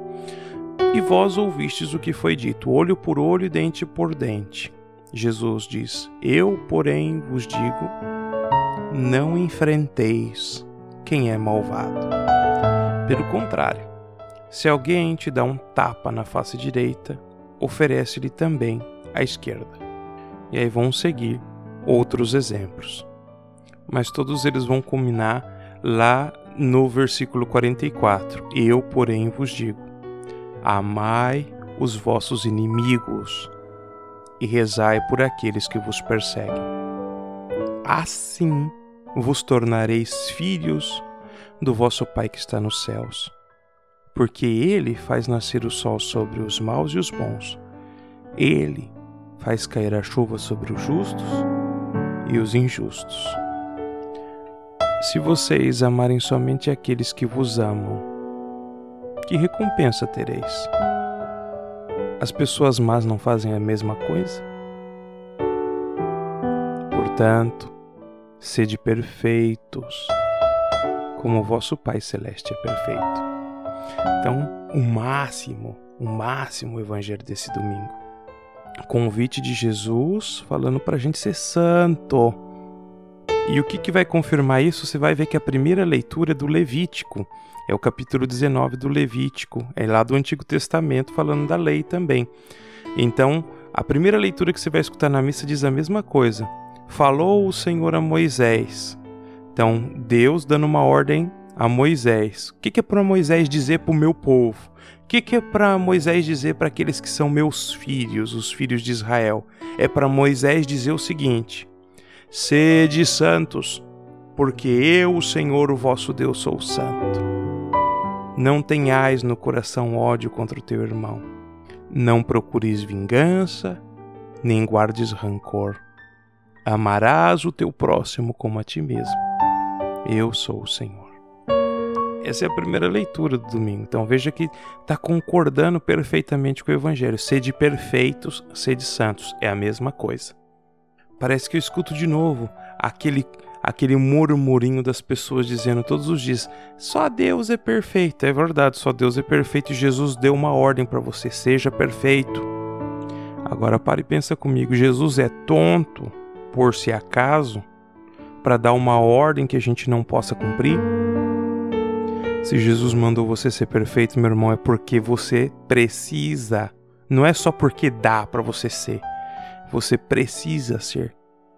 E vós ouvistes o que foi dito, olho por olho e dente por dente. Jesus diz: Eu, porém, vos digo: não enfrenteis quem é malvado. Pelo contrário, se alguém te dá um tapa na face direita, oferece-lhe também à esquerda. E aí vão seguir outros exemplos. Mas todos eles vão culminar lá no versículo 44. Eu, porém, vos digo: amai os vossos inimigos e rezai por aqueles que vos perseguem. Assim vos tornareis filhos do vosso Pai que está nos céus, porque ele faz nascer o sol sobre os maus e os bons. Ele faz cair a chuva sobre os justos e os injustos. Se vocês amarem somente aqueles que vos amam, que recompensa tereis? As pessoas más não fazem a mesma coisa? Portanto, sede perfeitos, como vosso Pai Celeste é perfeito. Então, o máximo, o máximo evangelho desse domingo convite de Jesus falando para a gente ser santo. E o que, que vai confirmar isso? Você vai ver que a primeira leitura é do Levítico, é o capítulo 19 do Levítico, é lá do Antigo Testamento falando da lei também. Então, a primeira leitura que você vai escutar na missa diz a mesma coisa. Falou o Senhor a Moisés. Então, Deus dando uma ordem a Moisés. O que, é para Moisés dizer para o meu povo? O que, que é para Moisés dizer para aqueles que são meus filhos, os filhos de Israel? É para Moisés dizer o seguinte: Sede santos, porque eu, o Senhor, o vosso Deus, sou santo. Não tenhais no coração ódio contra o teu irmão. Não procures vingança, nem guardes rancor. Amarás o teu próximo como a ti mesmo. Eu sou o Senhor. Essa é a primeira leitura do domingo. Então veja que está concordando perfeitamente com o Evangelho. Sede perfeitos, sede santos. É a mesma coisa. Parece que eu escuto de novo aquele, aquele murmurinho das pessoas dizendo todos os dias: só Deus é perfeito. É verdade, só Deus é perfeito e Jesus deu uma ordem para você: seja perfeito. Agora pare e pensa comigo: Jesus é tonto, por se acaso, para dar uma ordem que a gente não possa cumprir? Se Jesus mandou você ser perfeito, meu irmão, é porque você precisa. Não é só porque dá para você ser. Você precisa ser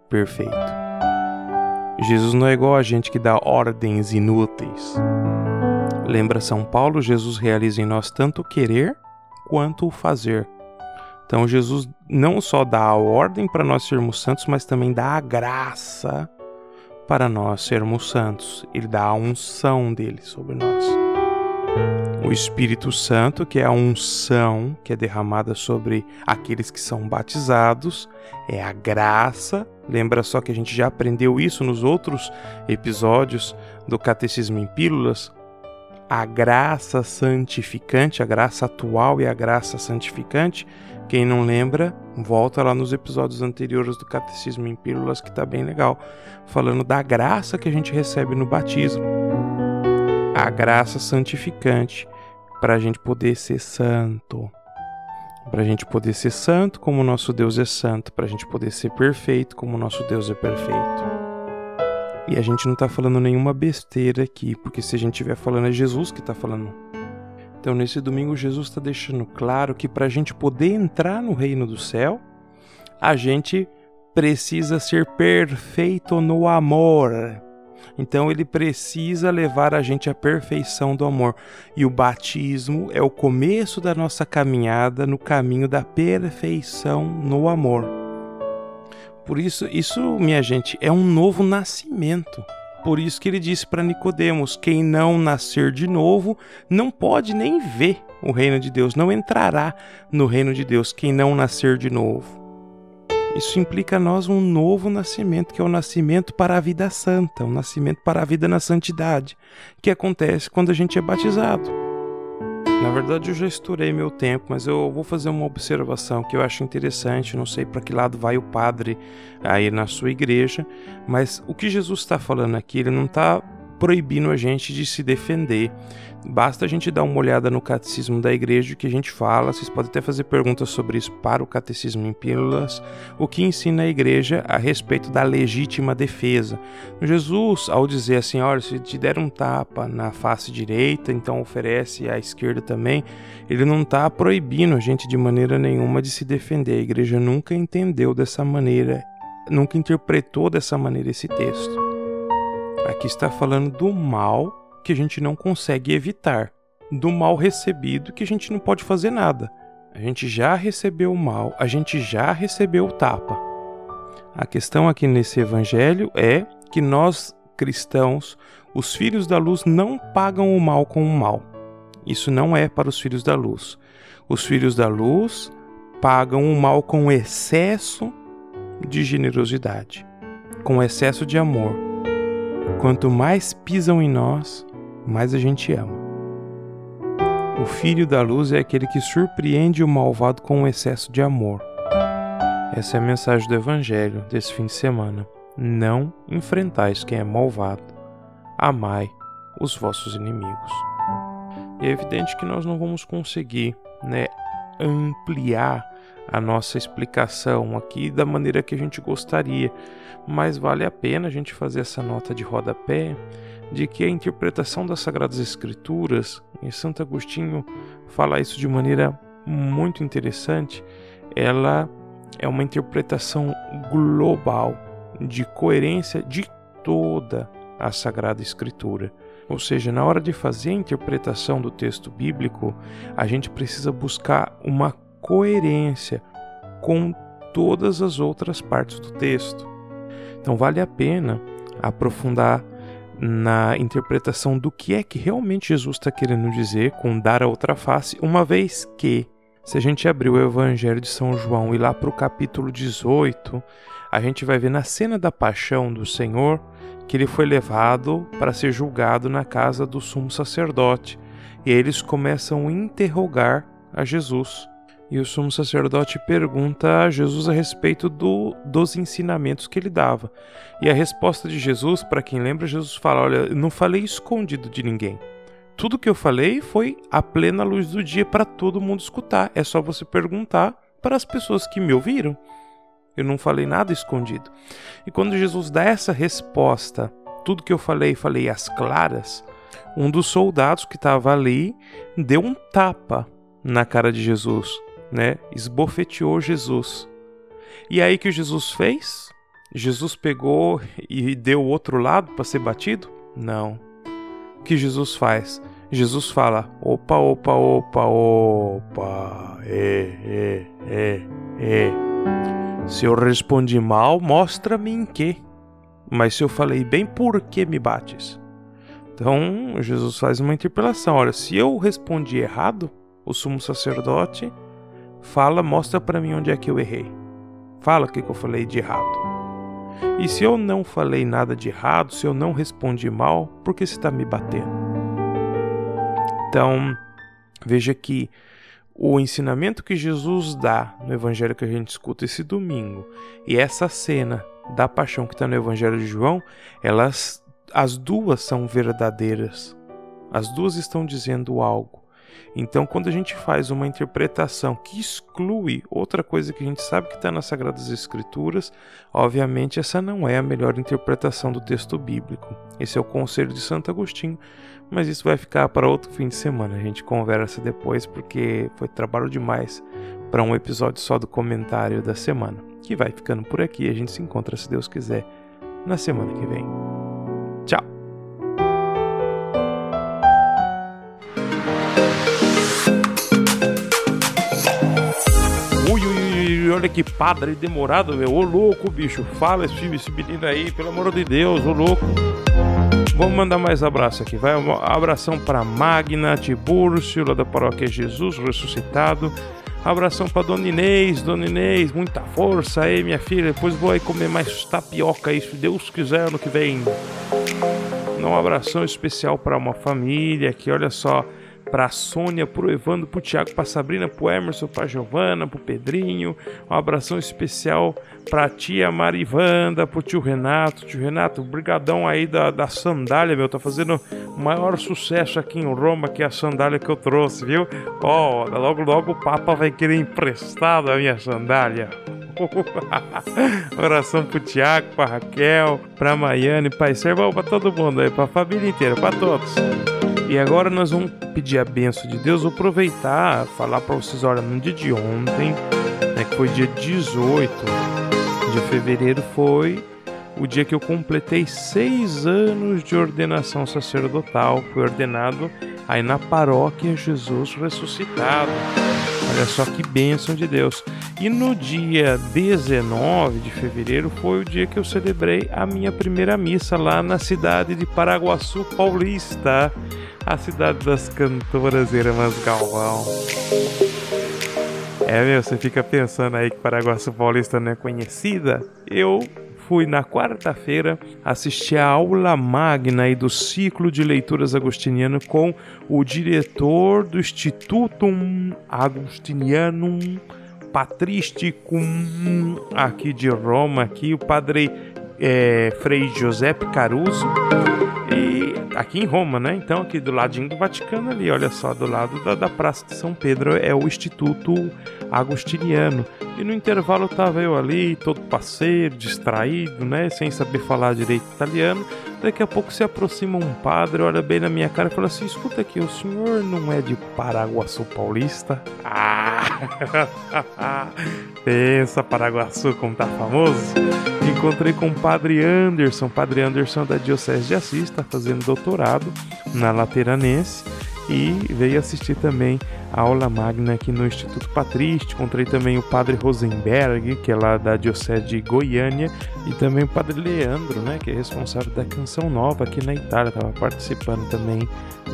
perfeito. Jesus não é igual a gente que dá ordens inúteis. Lembra São Paulo? Jesus realiza em nós tanto o querer quanto o fazer. Então Jesus não só dá a ordem para nós sermos santos, mas também dá a graça para nós sermos santos. Ele dá a unção dele sobre nós. O Espírito Santo, que é a unção que é derramada sobre aqueles que são batizados, é a graça. Lembra só que a gente já aprendeu isso nos outros episódios do Catecismo em Pílulas, a graça santificante, a graça atual e a graça santificante. Quem não lembra, volta lá nos episódios anteriores do Catecismo em Pílulas, que está bem legal, falando da graça que a gente recebe no batismo. A graça santificante para a gente poder ser santo. Para a gente poder ser santo como nosso Deus é santo, para a gente poder ser perfeito como nosso Deus é perfeito. E a gente não está falando nenhuma besteira aqui, porque se a gente estiver falando é Jesus que está falando. Então nesse domingo Jesus está deixando claro que para a gente poder entrar no reino do céu, a gente precisa ser perfeito no amor. Então ele precisa levar a gente à perfeição do amor. E o batismo é o começo da nossa caminhada no caminho da perfeição no amor. Por isso, isso, minha gente, é um novo nascimento. Por isso que ele disse para Nicodemos: quem não nascer de novo não pode nem ver o reino de Deus, não entrará no reino de Deus quem não nascer de novo. Isso implica a nós um novo nascimento, que é o nascimento para a vida santa, o nascimento para a vida na santidade, que acontece quando a gente é batizado. Na verdade, eu já estourei meu tempo, mas eu vou fazer uma observação que eu acho interessante. Não sei para que lado vai o padre aí na sua igreja, mas o que Jesus está falando aqui, ele não está proibindo a gente de se defender. Basta a gente dar uma olhada no catecismo da igreja que a gente fala. Vocês podem até fazer perguntas sobre isso para o catecismo em pílulas. O que ensina a igreja a respeito da legítima defesa. Jesus, ao dizer assim: olha, se te der um tapa na face direita, então oferece à esquerda também, ele não está proibindo a gente de maneira nenhuma de se defender. A igreja nunca entendeu dessa maneira, nunca interpretou dessa maneira esse texto. Aqui está falando do mal que a gente não consegue evitar, do mal recebido que a gente não pode fazer nada. A gente já recebeu o mal, a gente já recebeu o tapa. A questão aqui nesse evangelho é que nós cristãos, os filhos da luz, não pagam o mal com o mal. Isso não é para os filhos da luz. Os filhos da luz pagam o mal com excesso de generosidade, com excesso de amor. Quanto mais pisam em nós, mais a gente ama. O filho da luz é aquele que surpreende o malvado com um excesso de amor. Essa é a mensagem do Evangelho desse fim de semana. Não enfrentais quem é malvado, amai os vossos inimigos. É evidente que nós não vamos conseguir né, ampliar a nossa explicação aqui da maneira que a gente gostaria, mas vale a pena a gente fazer essa nota de rodapé de que a interpretação das Sagradas Escrituras, e Santo Agostinho fala isso de maneira muito interessante, ela é uma interpretação global de coerência de toda a Sagrada Escritura. Ou seja, na hora de fazer a interpretação do texto bíblico, a gente precisa buscar uma coerência com todas as outras partes do texto. Então vale a pena aprofundar na interpretação do que é que realmente Jesus está querendo dizer com dar a outra face, uma vez que, se a gente abrir o Evangelho de São João e lá para o capítulo 18, a gente vai ver na cena da paixão do Senhor que ele foi levado para ser julgado na casa do sumo sacerdote. E eles começam a interrogar a Jesus. E o sumo sacerdote pergunta a Jesus a respeito do, dos ensinamentos que ele dava. E a resposta de Jesus, para quem lembra, Jesus fala: Olha, eu não falei escondido de ninguém. Tudo que eu falei foi a plena luz do dia para todo mundo escutar. É só você perguntar para as pessoas que me ouviram. Eu não falei nada escondido. E quando Jesus dá essa resposta, tudo que eu falei, falei às claras, um dos soldados que estava ali deu um tapa na cara de Jesus né, esbofeteou Jesus. E aí que Jesus fez? Jesus pegou e deu o outro lado para ser batido? Não. O que Jesus faz? Jesus fala: opa, opa, opa, opa, é, é, é, é. Se eu respondi mal, mostra-me em que. Mas se eu falei bem, por que me bates? Então, Jesus faz uma interpelação. Olha, se eu respondi errado, o sumo sacerdote Fala, mostra para mim onde é que eu errei. Fala o que, que eu falei de errado. E se eu não falei nada de errado, se eu não respondi mal, por que você está me batendo? Então, veja que o ensinamento que Jesus dá no evangelho que a gente escuta esse domingo e essa cena da paixão que está no evangelho de João, elas as duas são verdadeiras. As duas estão dizendo algo. Então, quando a gente faz uma interpretação que exclui outra coisa que a gente sabe que está nas Sagradas Escrituras, obviamente essa não é a melhor interpretação do texto bíblico. Esse é o conselho de Santo Agostinho, mas isso vai ficar para outro fim de semana. A gente conversa depois porque foi trabalho demais para um episódio só do comentário da semana. Que vai ficando por aqui. A gente se encontra, se Deus quiser, na semana que vem. Tchau! Olha que padre demorado, meu. Ô louco, bicho. Fala esse, esse menino aí, pelo amor de Deus, ô louco. Vamos mandar mais abraço aqui. Vai um abração para Magna, Tibúrcio, lá da paróquia Jesus ressuscitado. Abração para Dona Inês, Dona Inês, muita força aí, minha filha. Depois vou aí comer mais tapioca aí, se Deus quiser, ano que vem. Um abração especial para uma família que, olha só, pra Sônia, pro Evandro, pro Thiago, pra Sabrina, pro Emerson, pra Giovana, pro Pedrinho. Um abração especial pra tia Marivanda, pro tio Renato. Tio Renato, brigadão aí da, da sandália, meu. Tá fazendo o maior sucesso aqui em Roma, que é a sandália que eu trouxe, viu? Ó, oh, logo logo o Papa vai querer emprestado a minha sandália. Oração pro Tiago, pra Raquel, pra Maiane, pra Servão, pra todo mundo aí, pra família inteira, pra todos. E agora nós vamos pedir a benção de Deus, vou aproveitar, falar para vocês, olha, no dia de ontem, né, que foi dia 18 de fevereiro, foi o dia que eu completei seis anos de ordenação sacerdotal. Fui ordenado aí na paróquia Jesus ressuscitado. Olha só que bênção de Deus. E no dia 19 de fevereiro foi o dia que eu celebrei a minha primeira missa lá na cidade de Paraguaçu Paulista a cidade das cantoras Irmãs Galvão. É, meu, você fica pensando aí que Paraguaçu Paulista não é conhecida? Eu fui na quarta-feira assistir a aula magna aí do ciclo de leituras agostiniano com o diretor do Institutum Agostinianum Patristicum aqui de Roma, aqui o padre é, Frei Giuseppe Caruso aqui em Roma, né? Então, aqui do ladinho do Vaticano ali, olha só, do lado da, da Praça de São Pedro é o Instituto Agostiniano. E no intervalo tava eu ali, todo parceiro, distraído, né? Sem saber falar direito italiano. Daqui a pouco se aproxima um padre, olha bem na minha cara e fala assim: escuta aqui, o senhor não é de Paraguaçu Paulista? Ah! Pensa, Paraguaçu, como tá famoso? Encontrei com o padre Anderson, padre Anderson da Diocese de Assis, está fazendo doutorado na Lateranense e veio assistir também a aula magna aqui no Instituto Patrício. Encontrei também o padre Rosenberg, que é lá da Diocese de Goiânia, e também o padre Leandro, né, que é responsável da Canção Nova aqui na Itália, estava participando também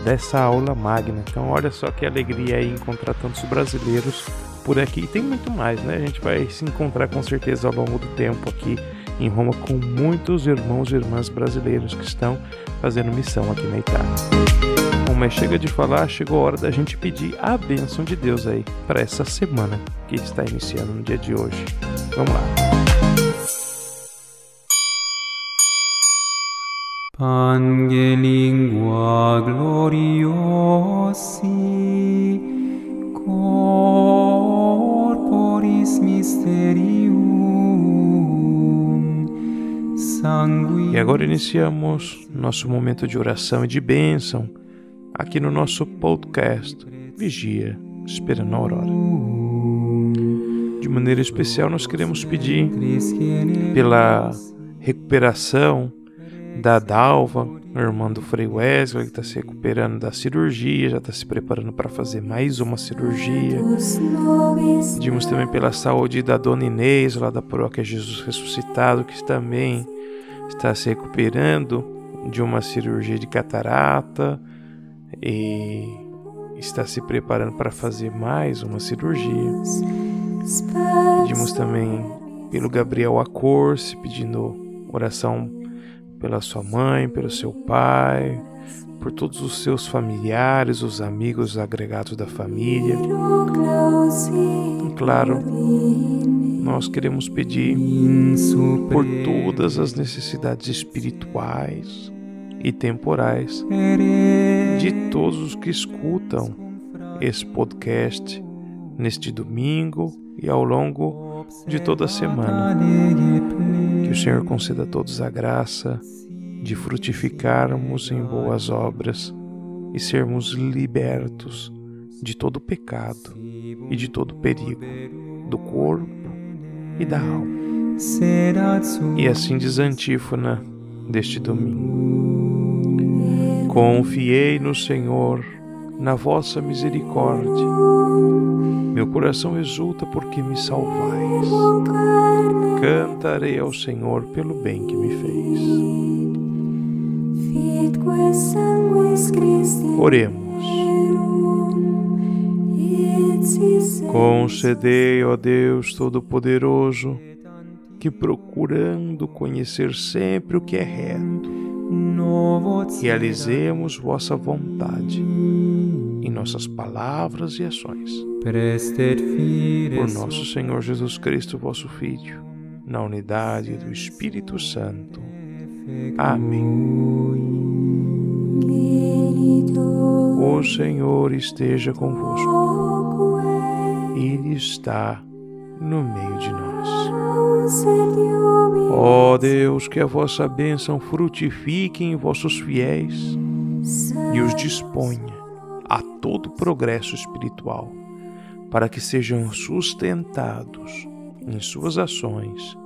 dessa aula magna. Então, olha só que alegria aí encontrar tantos brasileiros por aqui. E tem muito mais, né? A gente vai se encontrar com certeza ao longo do tempo aqui em Roma com muitos irmãos e irmãs brasileiros que estão fazendo missão aqui na Itália. Bom, mas chega de falar, chegou a hora da gente pedir a bênção de Deus aí para essa semana que está iniciando no dia de hoje. Vamos lá. Pangelingua gloriosi corporis mysterium sanguis. E agora iniciamos nosso momento de oração e de bênção aqui no nosso podcast Vigia, esperando a aurora. De maneira especial, nós queremos pedir pela recuperação da Dalva, irmã do Frei Wesley, que está se recuperando da cirurgia, já está se preparando para fazer mais uma cirurgia. Pedimos também pela saúde da Dona Inês, lá da paróquia Jesus Ressuscitado, que também está se recuperando de uma cirurgia de catarata e está se preparando para fazer mais uma cirurgia. Pedimos também pelo Gabriel Acorce, pedindo Oração pela sua mãe, pelo seu pai, por todos os seus familiares, os amigos agregados da família. E, claro, nós queremos pedir por todas as necessidades espirituais e temporais de todos os que escutam esse podcast neste domingo e ao longo de toda a semana. Que o Senhor conceda a todos a graça de frutificarmos em boas obras e sermos libertos de todo pecado e de todo perigo do corpo e da alma. E assim diz a antífona deste domingo. Confiei no Senhor, na vossa misericórdia. Meu coração exulta porque me salvais. Cantarei ao Senhor pelo bem que me fez. Oremos. Concedei, ó Deus Todo-Poderoso, que procurando conhecer sempre o que é reto, realizemos vossa vontade em nossas palavras e ações. Por nosso Senhor Jesus Cristo, vosso Filho, na unidade do Espírito Santo. Amém. O Senhor esteja convosco. Ele está no meio de nós. Ó oh Deus, que a vossa bênção frutifique em vossos fiéis e os disponha a todo progresso espiritual, para que sejam sustentados em suas ações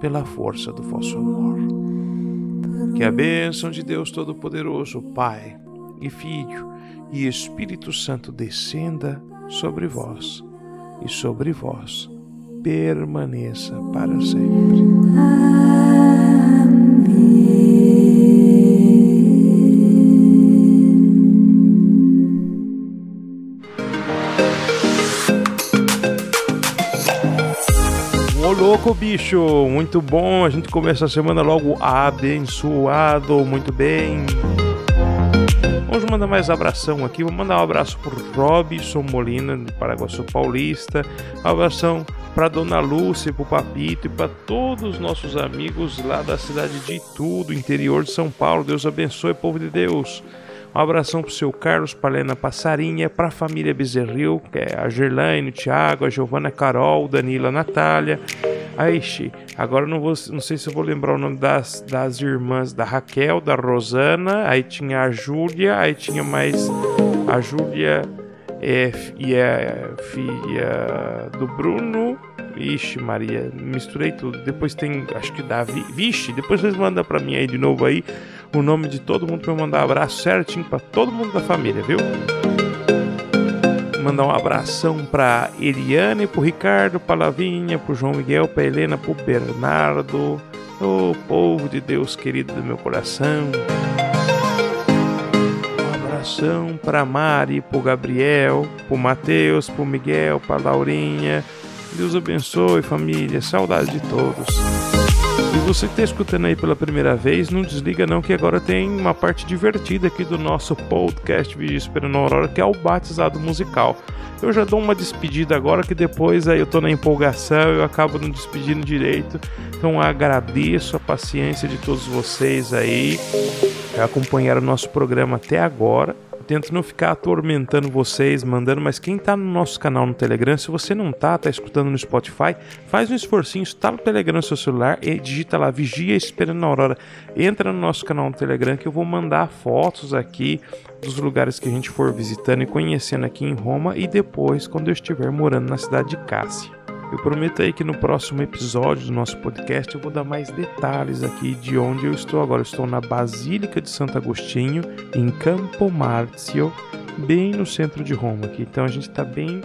pela força do vosso amor. Que a bênção de Deus Todo-Poderoso, Pai e Filho e Espírito Santo descenda sobre vós e sobre vós permaneça para sempre. Ô louco, bicho! Muito bom! A gente começa a semana logo abençoado, muito bem. Vamos mandar mais abração aqui. Vou mandar um abraço pro Robson Molina, de Paraguaçu Paulista. Um abração para Dona Lúcia, pro Papito e para todos os nossos amigos lá da cidade de Itu, do interior de São Paulo. Deus abençoe, povo de Deus. Um abração pro seu Carlos Palena Passarinha, pra família Bezerril, que é a Gerlaine, o Thiago, a Giovana Carol, Danila a Natália. Aixe, agora não, vou, não sei se eu vou lembrar o nome das, das irmãs da Raquel, da Rosana, aí tinha a Júlia, aí tinha mais a Júlia e a filha do Bruno. Ixi, Maria, misturei tudo. Depois tem, acho que Davi. Vixe, depois vocês mandam pra mim aí de novo aí o nome de todo mundo pra eu mandar um abraço certinho pra todo mundo da família, viu? Mandar um abração pra Eliane, pro Ricardo, pra Lavinha, pro João Miguel, pra Helena, pro Bernardo, o povo de Deus querido do meu coração. Abração pra Mari, pro Gabriel, pro Matheus, pro Miguel, pra Laurinha. Deus abençoe, família. Saudade de todos. E você que está escutando aí pela primeira vez, não desliga não que agora tem uma parte divertida aqui do nosso podcast Vigia Esperando a Aurora, que é o batizado musical. Eu já dou uma despedida agora que depois aí eu tô na empolgação eu acabo não despedindo direito. Então agradeço a paciência de todos vocês aí que acompanharam o nosso programa até agora tento não ficar atormentando vocês, mandando, mas quem tá no nosso canal no Telegram, se você não tá, tá escutando no Spotify, faz um esforcinho, está no Telegram no seu celular e digita lá Vigia Esperando a Aurora. Entra no nosso canal no Telegram que eu vou mandar fotos aqui dos lugares que a gente for visitando e conhecendo aqui em Roma e depois quando eu estiver morando na cidade de Cássia. Eu prometo aí que no próximo episódio do nosso podcast eu vou dar mais detalhes aqui de onde eu estou agora. Eu estou na Basílica de Santo Agostinho, em Campo Marzio, bem no centro de Roma aqui. Então a gente está bem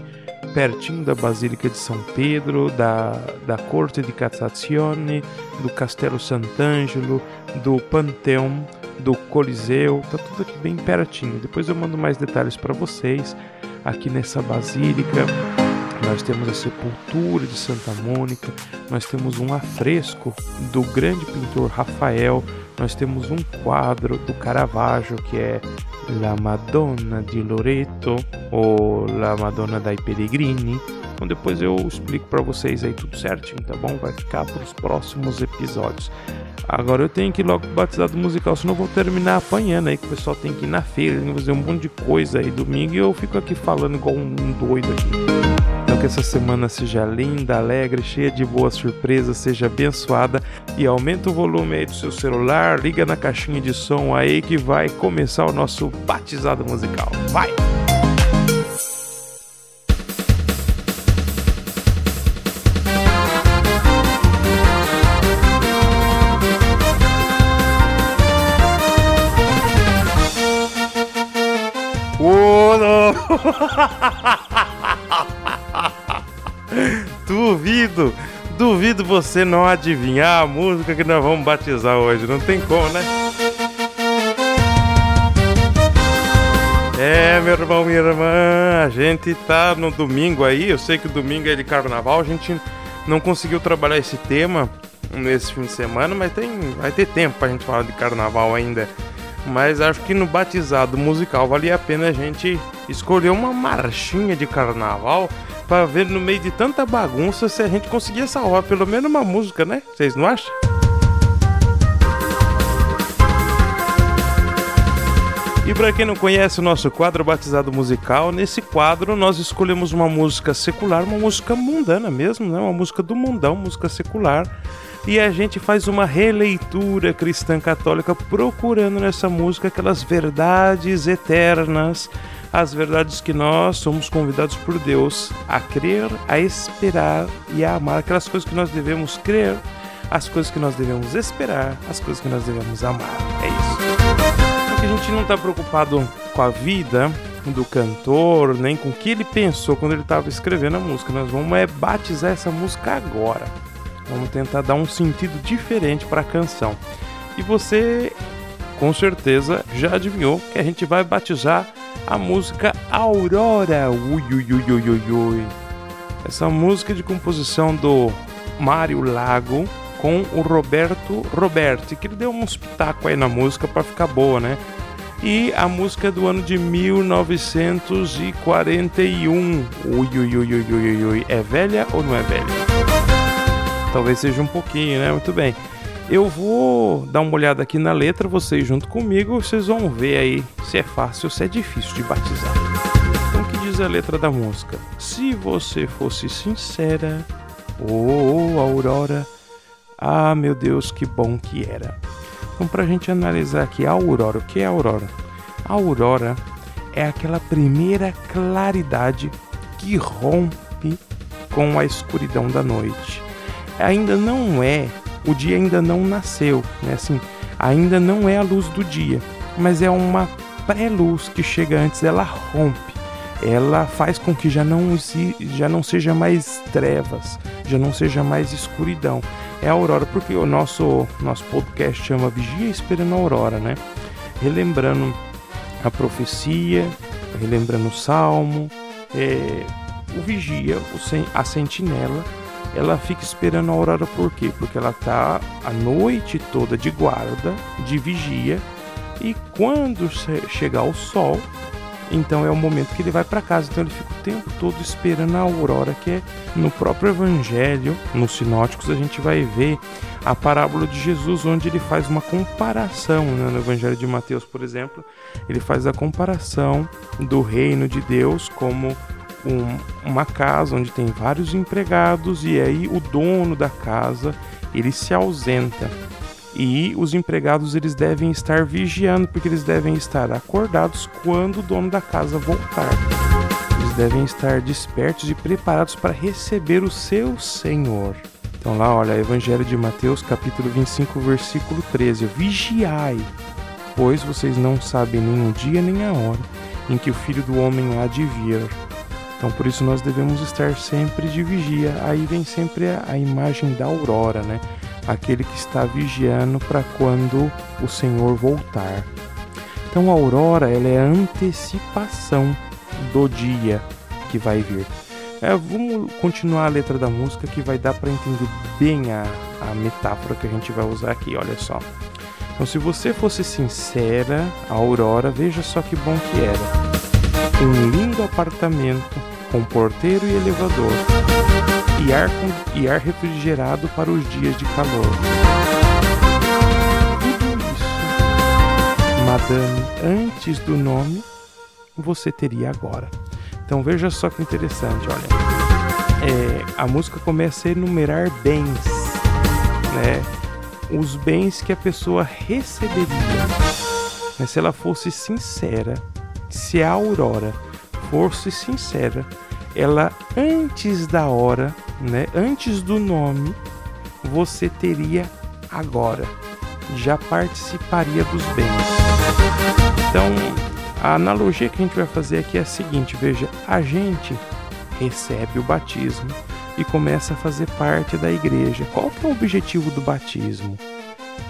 pertinho da Basílica de São Pedro, da, da Corte di Cassazione, do Castelo Sant'Angelo, do Panteão, do Coliseu, tá tudo aqui bem pertinho. Depois eu mando mais detalhes para vocês aqui nessa basílica nós temos a Sepultura de Santa Mônica, nós temos um afresco do grande pintor Rafael, nós temos um quadro do Caravaggio que é La Madonna di Loreto ou La Madonna dai Pellegrini. Então depois eu explico para vocês aí tudo certinho, tá bom? Vai ficar para os próximos episódios. Agora eu tenho que ir logo batizado musical, senão eu vou terminar apanhando aí, que o pessoal tem que ir na feira, tem que fazer um monte de coisa aí domingo e eu fico aqui falando igual um doido aqui. Que essa semana seja linda, alegre, cheia de boas surpresas, seja abençoada e aumenta o volume aí do seu celular, liga na caixinha de som aí que vai começar o nosso batizado musical. Vai! duvido, duvido você não adivinhar a música que nós vamos batizar hoje. Não tem como, né? É, meu irmão, minha irmã, a gente tá no domingo aí. Eu sei que domingo é de carnaval, a gente não conseguiu trabalhar esse tema nesse fim de semana, mas tem, vai ter tempo pra gente falar de carnaval ainda. Mas acho que no batizado musical valia a pena a gente escolher uma marchinha de carnaval para ver no meio de tanta bagunça se a gente conseguia salvar pelo menos uma música, né? Vocês não acham? E para quem não conhece o nosso quadro Batizado Musical, nesse quadro nós escolhemos uma música secular, uma música mundana mesmo, né? Uma música do mundão, música secular e a gente faz uma releitura cristã católica procurando nessa música aquelas verdades eternas, as verdades que nós somos convidados por Deus a crer, a esperar e a amar, aquelas coisas que nós devemos crer, as coisas que nós devemos esperar, as coisas que nós devemos amar. É isso. Porque a gente não está preocupado com a vida do cantor, nem com o que ele pensou quando ele estava escrevendo a música. Nós vamos é batizar essa música agora. Vamos tentar dar um sentido diferente para a canção. E você, com certeza, já adivinhou que a gente vai batizar a música Aurora. Ui, ui, ui, ui, ui. Essa música de composição do Mário Lago com o Roberto Roberti, que ele deu um espetáculo aí na música para ficar boa, né? E a música do ano de 1941. Ui, ui, ui, ui, ui, ui. É velha ou não é velha? Talvez seja um pouquinho, né? Muito bem. Eu vou dar uma olhada aqui na letra, vocês junto comigo, vocês vão ver aí se é fácil ou se é difícil de batizar. Então, o que diz a letra da música? Se você fosse sincera, oh, Aurora, ah, meu Deus, que bom que era. Então, para a gente analisar aqui a aurora, o que é a aurora? A aurora é aquela primeira claridade que rompe com a escuridão da noite ainda não é, o dia ainda não nasceu, né? Assim, ainda não é a luz do dia, mas é uma pré-luz que chega antes, ela rompe, ela faz com que já não, já não seja mais trevas, já não seja mais escuridão. É a aurora, porque o nosso, nosso podcast chama Vigia Esperando a Aurora, né? Relembrando a profecia, relembrando o salmo, é, o vigia, a sentinela ela fica esperando a aurora por quê? Porque ela tá a noite toda de guarda, de vigia, e quando chegar o sol, então é o momento que ele vai para casa. Então ele fica o tempo todo esperando a aurora, que é no próprio evangelho, nos sinóticos, a gente vai ver a parábola de Jesus, onde ele faz uma comparação, né? no evangelho de Mateus, por exemplo, ele faz a comparação do reino de Deus como um, uma casa onde tem vários empregados e aí o dono da casa ele se ausenta e os empregados eles devem estar vigiando porque eles devem estar acordados quando o dono da casa voltar. Eles devem estar despertos e preparados para receber o seu Senhor. Então lá, olha, Evangelho de Mateus, capítulo 25, versículo 13. Vigiai, pois vocês não sabem nem o dia nem a hora em que o Filho do Homem há de vir. Então por isso nós devemos estar sempre de vigia. Aí vem sempre a, imagem da aurora, né? Aquele que está vigiando para quando o Senhor voltar. Então a aurora ela é a antecipação do dia que vai vir. É, vamos continuar a letra da música que vai dar para entender bem a, a metáfora que a gente vai usar aqui, olha só. Então, se você fosse sincera, a Aurora, veja só que bom que era. Um lindo apartamento com porteiro e elevador e ar, e ar refrigerado para os dias de calor. Tudo isso, madame, antes do nome, você teria agora. Então veja só que interessante, olha. É, a música começa a enumerar bens, né? Os bens que a pessoa receberia. Mas se ela fosse sincera, se a Aurora fosse sincera, ela antes da hora, né, antes do nome, você teria agora, já participaria dos bens. Então, a analogia que a gente vai fazer aqui é a seguinte: veja, a gente recebe o batismo e começa a fazer parte da igreja. Qual que é o objetivo do batismo?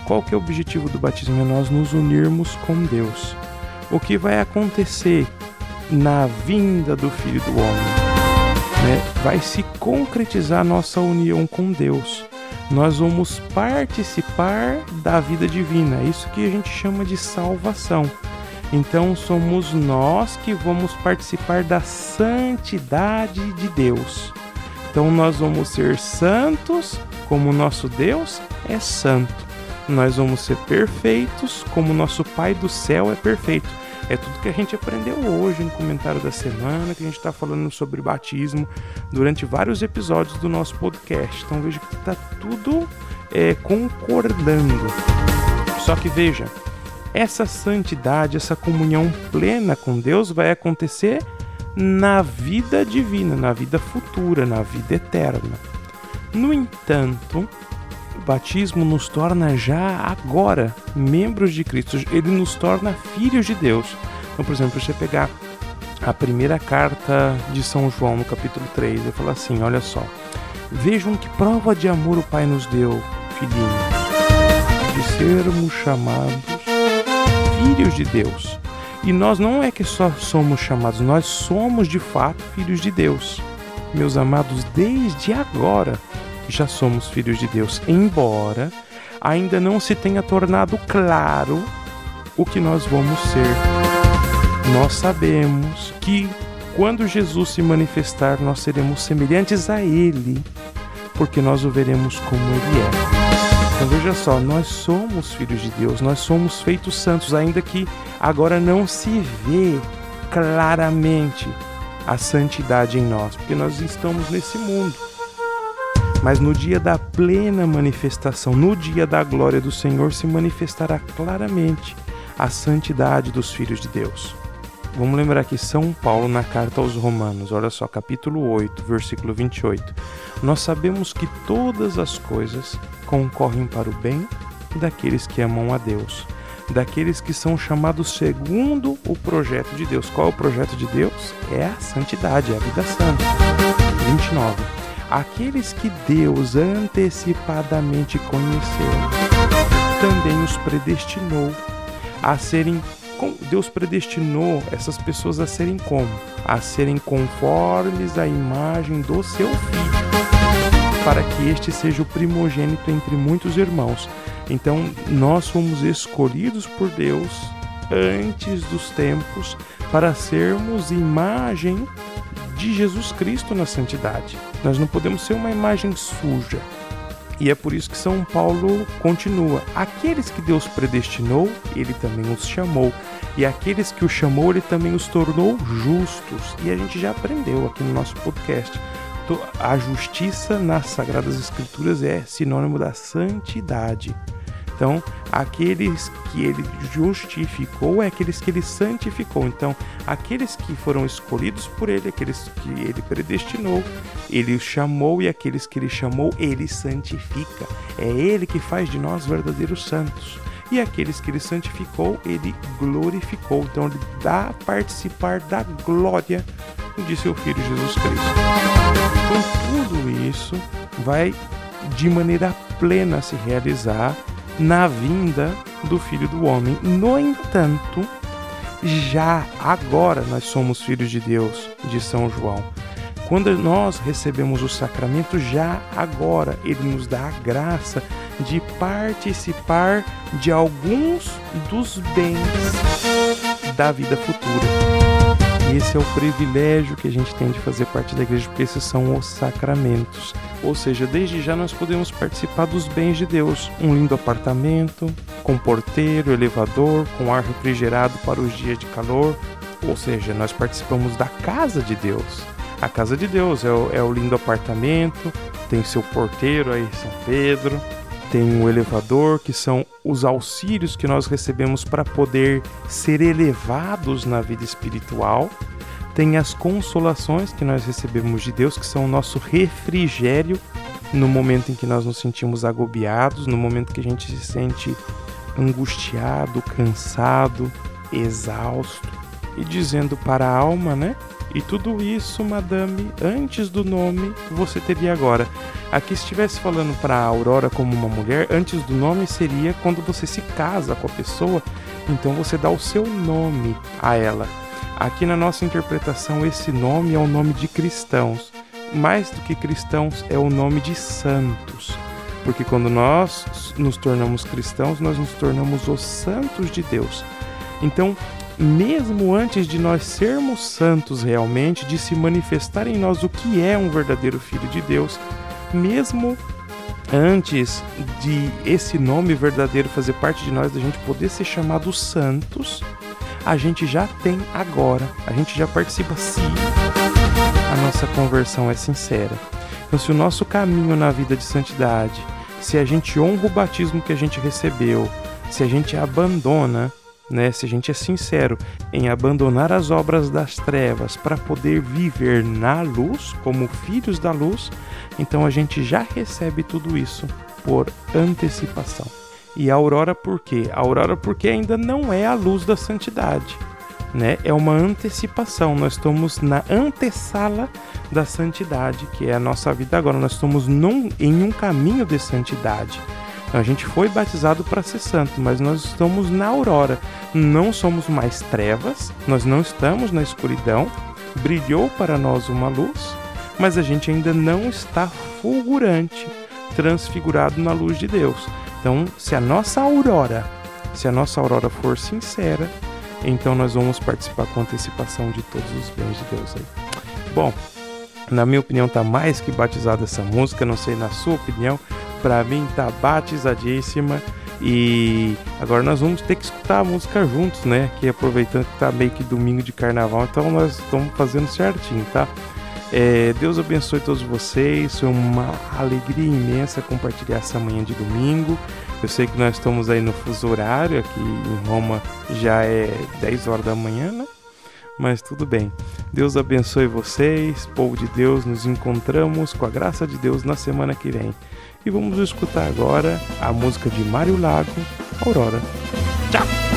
Qual que é o objetivo do batismo? É nós nos unirmos com Deus. O que vai acontecer na vinda do Filho do Homem? Né? Vai se concretizar nossa união com Deus. Nós vamos participar da vida divina. É isso que a gente chama de salvação. Então somos nós que vamos participar da santidade de Deus. Então nós vamos ser santos como nosso Deus é santo. Nós vamos ser perfeitos como nosso Pai do céu é perfeito. É tudo que a gente aprendeu hoje no comentário da semana, que a gente está falando sobre batismo durante vários episódios do nosso podcast. Então veja que está tudo é, concordando. Só que veja, essa santidade, essa comunhão plena com Deus vai acontecer na vida divina, na vida futura, na vida eterna. No entanto, batismo nos torna já agora membros de Cristo, ele nos torna filhos de Deus. Então, por exemplo, você pegar a primeira carta de São João, no capítulo 3, ele fala assim: olha só, vejam que prova de amor o Pai nos deu, filhinhos, de sermos chamados filhos de Deus. E nós não é que só somos chamados, nós somos de fato filhos de Deus. Meus amados, desde agora já somos filhos de Deus, embora ainda não se tenha tornado claro o que nós vamos ser. Nós sabemos que quando Jesus se manifestar, nós seremos semelhantes a Ele, porque nós o veremos como Ele é. Então veja só, nós somos filhos de Deus, nós somos feitos santos, ainda que agora não se vê claramente a santidade em nós, porque nós estamos nesse mundo. Mas no dia da plena manifestação, no dia da glória do Senhor, se manifestará claramente a santidade dos filhos de Deus. Vamos lembrar que São Paulo, na carta aos Romanos, olha só, capítulo 8, versículo 28. Nós sabemos que todas as coisas concorrem para o bem daqueles que amam a Deus, daqueles que são chamados segundo o projeto de Deus. Qual é o projeto de Deus? É a santidade, é a vida santa. 29. Aqueles que Deus antecipadamente conheceu, também os predestinou a serem Deus predestinou essas pessoas a serem como? A serem conformes à imagem do seu filho para que este seja o primogênito entre muitos irmãos. Então, nós fomos escolhidos por Deus antes dos tempos para sermos imagem de Jesus Cristo na santidade. Nós não podemos ser uma imagem suja. E é por isso que São Paulo continua: aqueles que Deus predestinou, ele também os chamou. E aqueles que o chamou, ele também os tornou justos. E a gente já aprendeu aqui no nosso podcast a justiça nas Sagradas Escrituras é sinônimo da santidade. Então, aqueles que ele justificou é aqueles que ele santificou. Então, aqueles que foram escolhidos por ele, aqueles que ele predestinou, ele os chamou e aqueles que ele chamou, ele santifica. É ele que faz de nós verdadeiros santos. E aqueles que ele santificou, ele glorificou. Então, ele dá participar da glória de seu Filho Jesus Cristo. Então, tudo isso vai de maneira plena se realizar na vinda do Filho do Homem. No entanto, já agora nós somos filhos de Deus, de São João. Quando nós recebemos o sacramento, já agora ele nos dá a graça de participar de alguns dos bens da vida futura. E esse é o privilégio que a gente tem de fazer parte da igreja, porque esses são os sacramentos. Ou seja, desde já nós podemos participar dos bens de Deus. Um lindo apartamento, com porteiro, elevador, com ar refrigerado para os dias de calor. Ou seja, nós participamos da casa de Deus. A casa de Deus é o, é o lindo apartamento, tem seu porteiro aí, São Pedro, tem o elevador, que são os auxílios que nós recebemos para poder ser elevados na vida espiritual. Tem as consolações que nós recebemos de Deus, que são o nosso refrigério no momento em que nós nos sentimos agobiados, no momento que a gente se sente angustiado, cansado, exausto. E dizendo para a alma, né? E tudo isso, madame, antes do nome você teria agora. Aqui estivesse falando para a Aurora como uma mulher, antes do nome seria quando você se casa com a pessoa, então você dá o seu nome a ela. Aqui na nossa interpretação, esse nome é o nome de cristãos. Mais do que cristãos, é o nome de santos. Porque quando nós nos tornamos cristãos, nós nos tornamos os santos de Deus. Então, mesmo antes de nós sermos santos realmente, de se manifestar em nós o que é um verdadeiro filho de Deus, mesmo antes de esse nome verdadeiro fazer parte de nós, da gente poder ser chamado santos, a gente já tem agora, a gente já participa se a nossa conversão é sincera. Então, se o nosso caminho na vida de santidade, se a gente honra o batismo que a gente recebeu, se a gente abandona né, se a gente é sincero em abandonar as obras das trevas para poder viver na luz, como filhos da luz, então a gente já recebe tudo isso por antecipação. E a aurora por quê? A aurora porque ainda não é a luz da santidade. Né? É uma antecipação. Nós estamos na antessala da santidade, que é a nossa vida agora. Nós estamos num, em um caminho de santidade. A gente foi batizado para ser santo, mas nós estamos na aurora. Não somos mais trevas, nós não estamos na escuridão. Brilhou para nós uma luz, mas a gente ainda não está fulgurante, transfigurado na luz de Deus. Então, se a nossa aurora, se a nossa aurora for sincera, então nós vamos participar com antecipação de todos os bens de Deus aí. Bom, na minha opinião tá mais que batizada essa música, não sei na sua opinião, para mim tá batizadíssima. E agora nós vamos ter que escutar a música juntos, né? Que aproveitando que tá meio que domingo de carnaval, então nós estamos fazendo certinho, tá? É, Deus abençoe todos vocês. Foi uma alegria imensa compartilhar essa manhã de domingo. Eu sei que nós estamos aí no fuso horário, aqui em Roma já é 10 horas da manhã, né? Mas tudo bem. Deus abençoe vocês, povo de Deus. Nos encontramos com a graça de Deus na semana que vem. E vamos escutar agora a música de Mário Lago, Aurora. Tchau!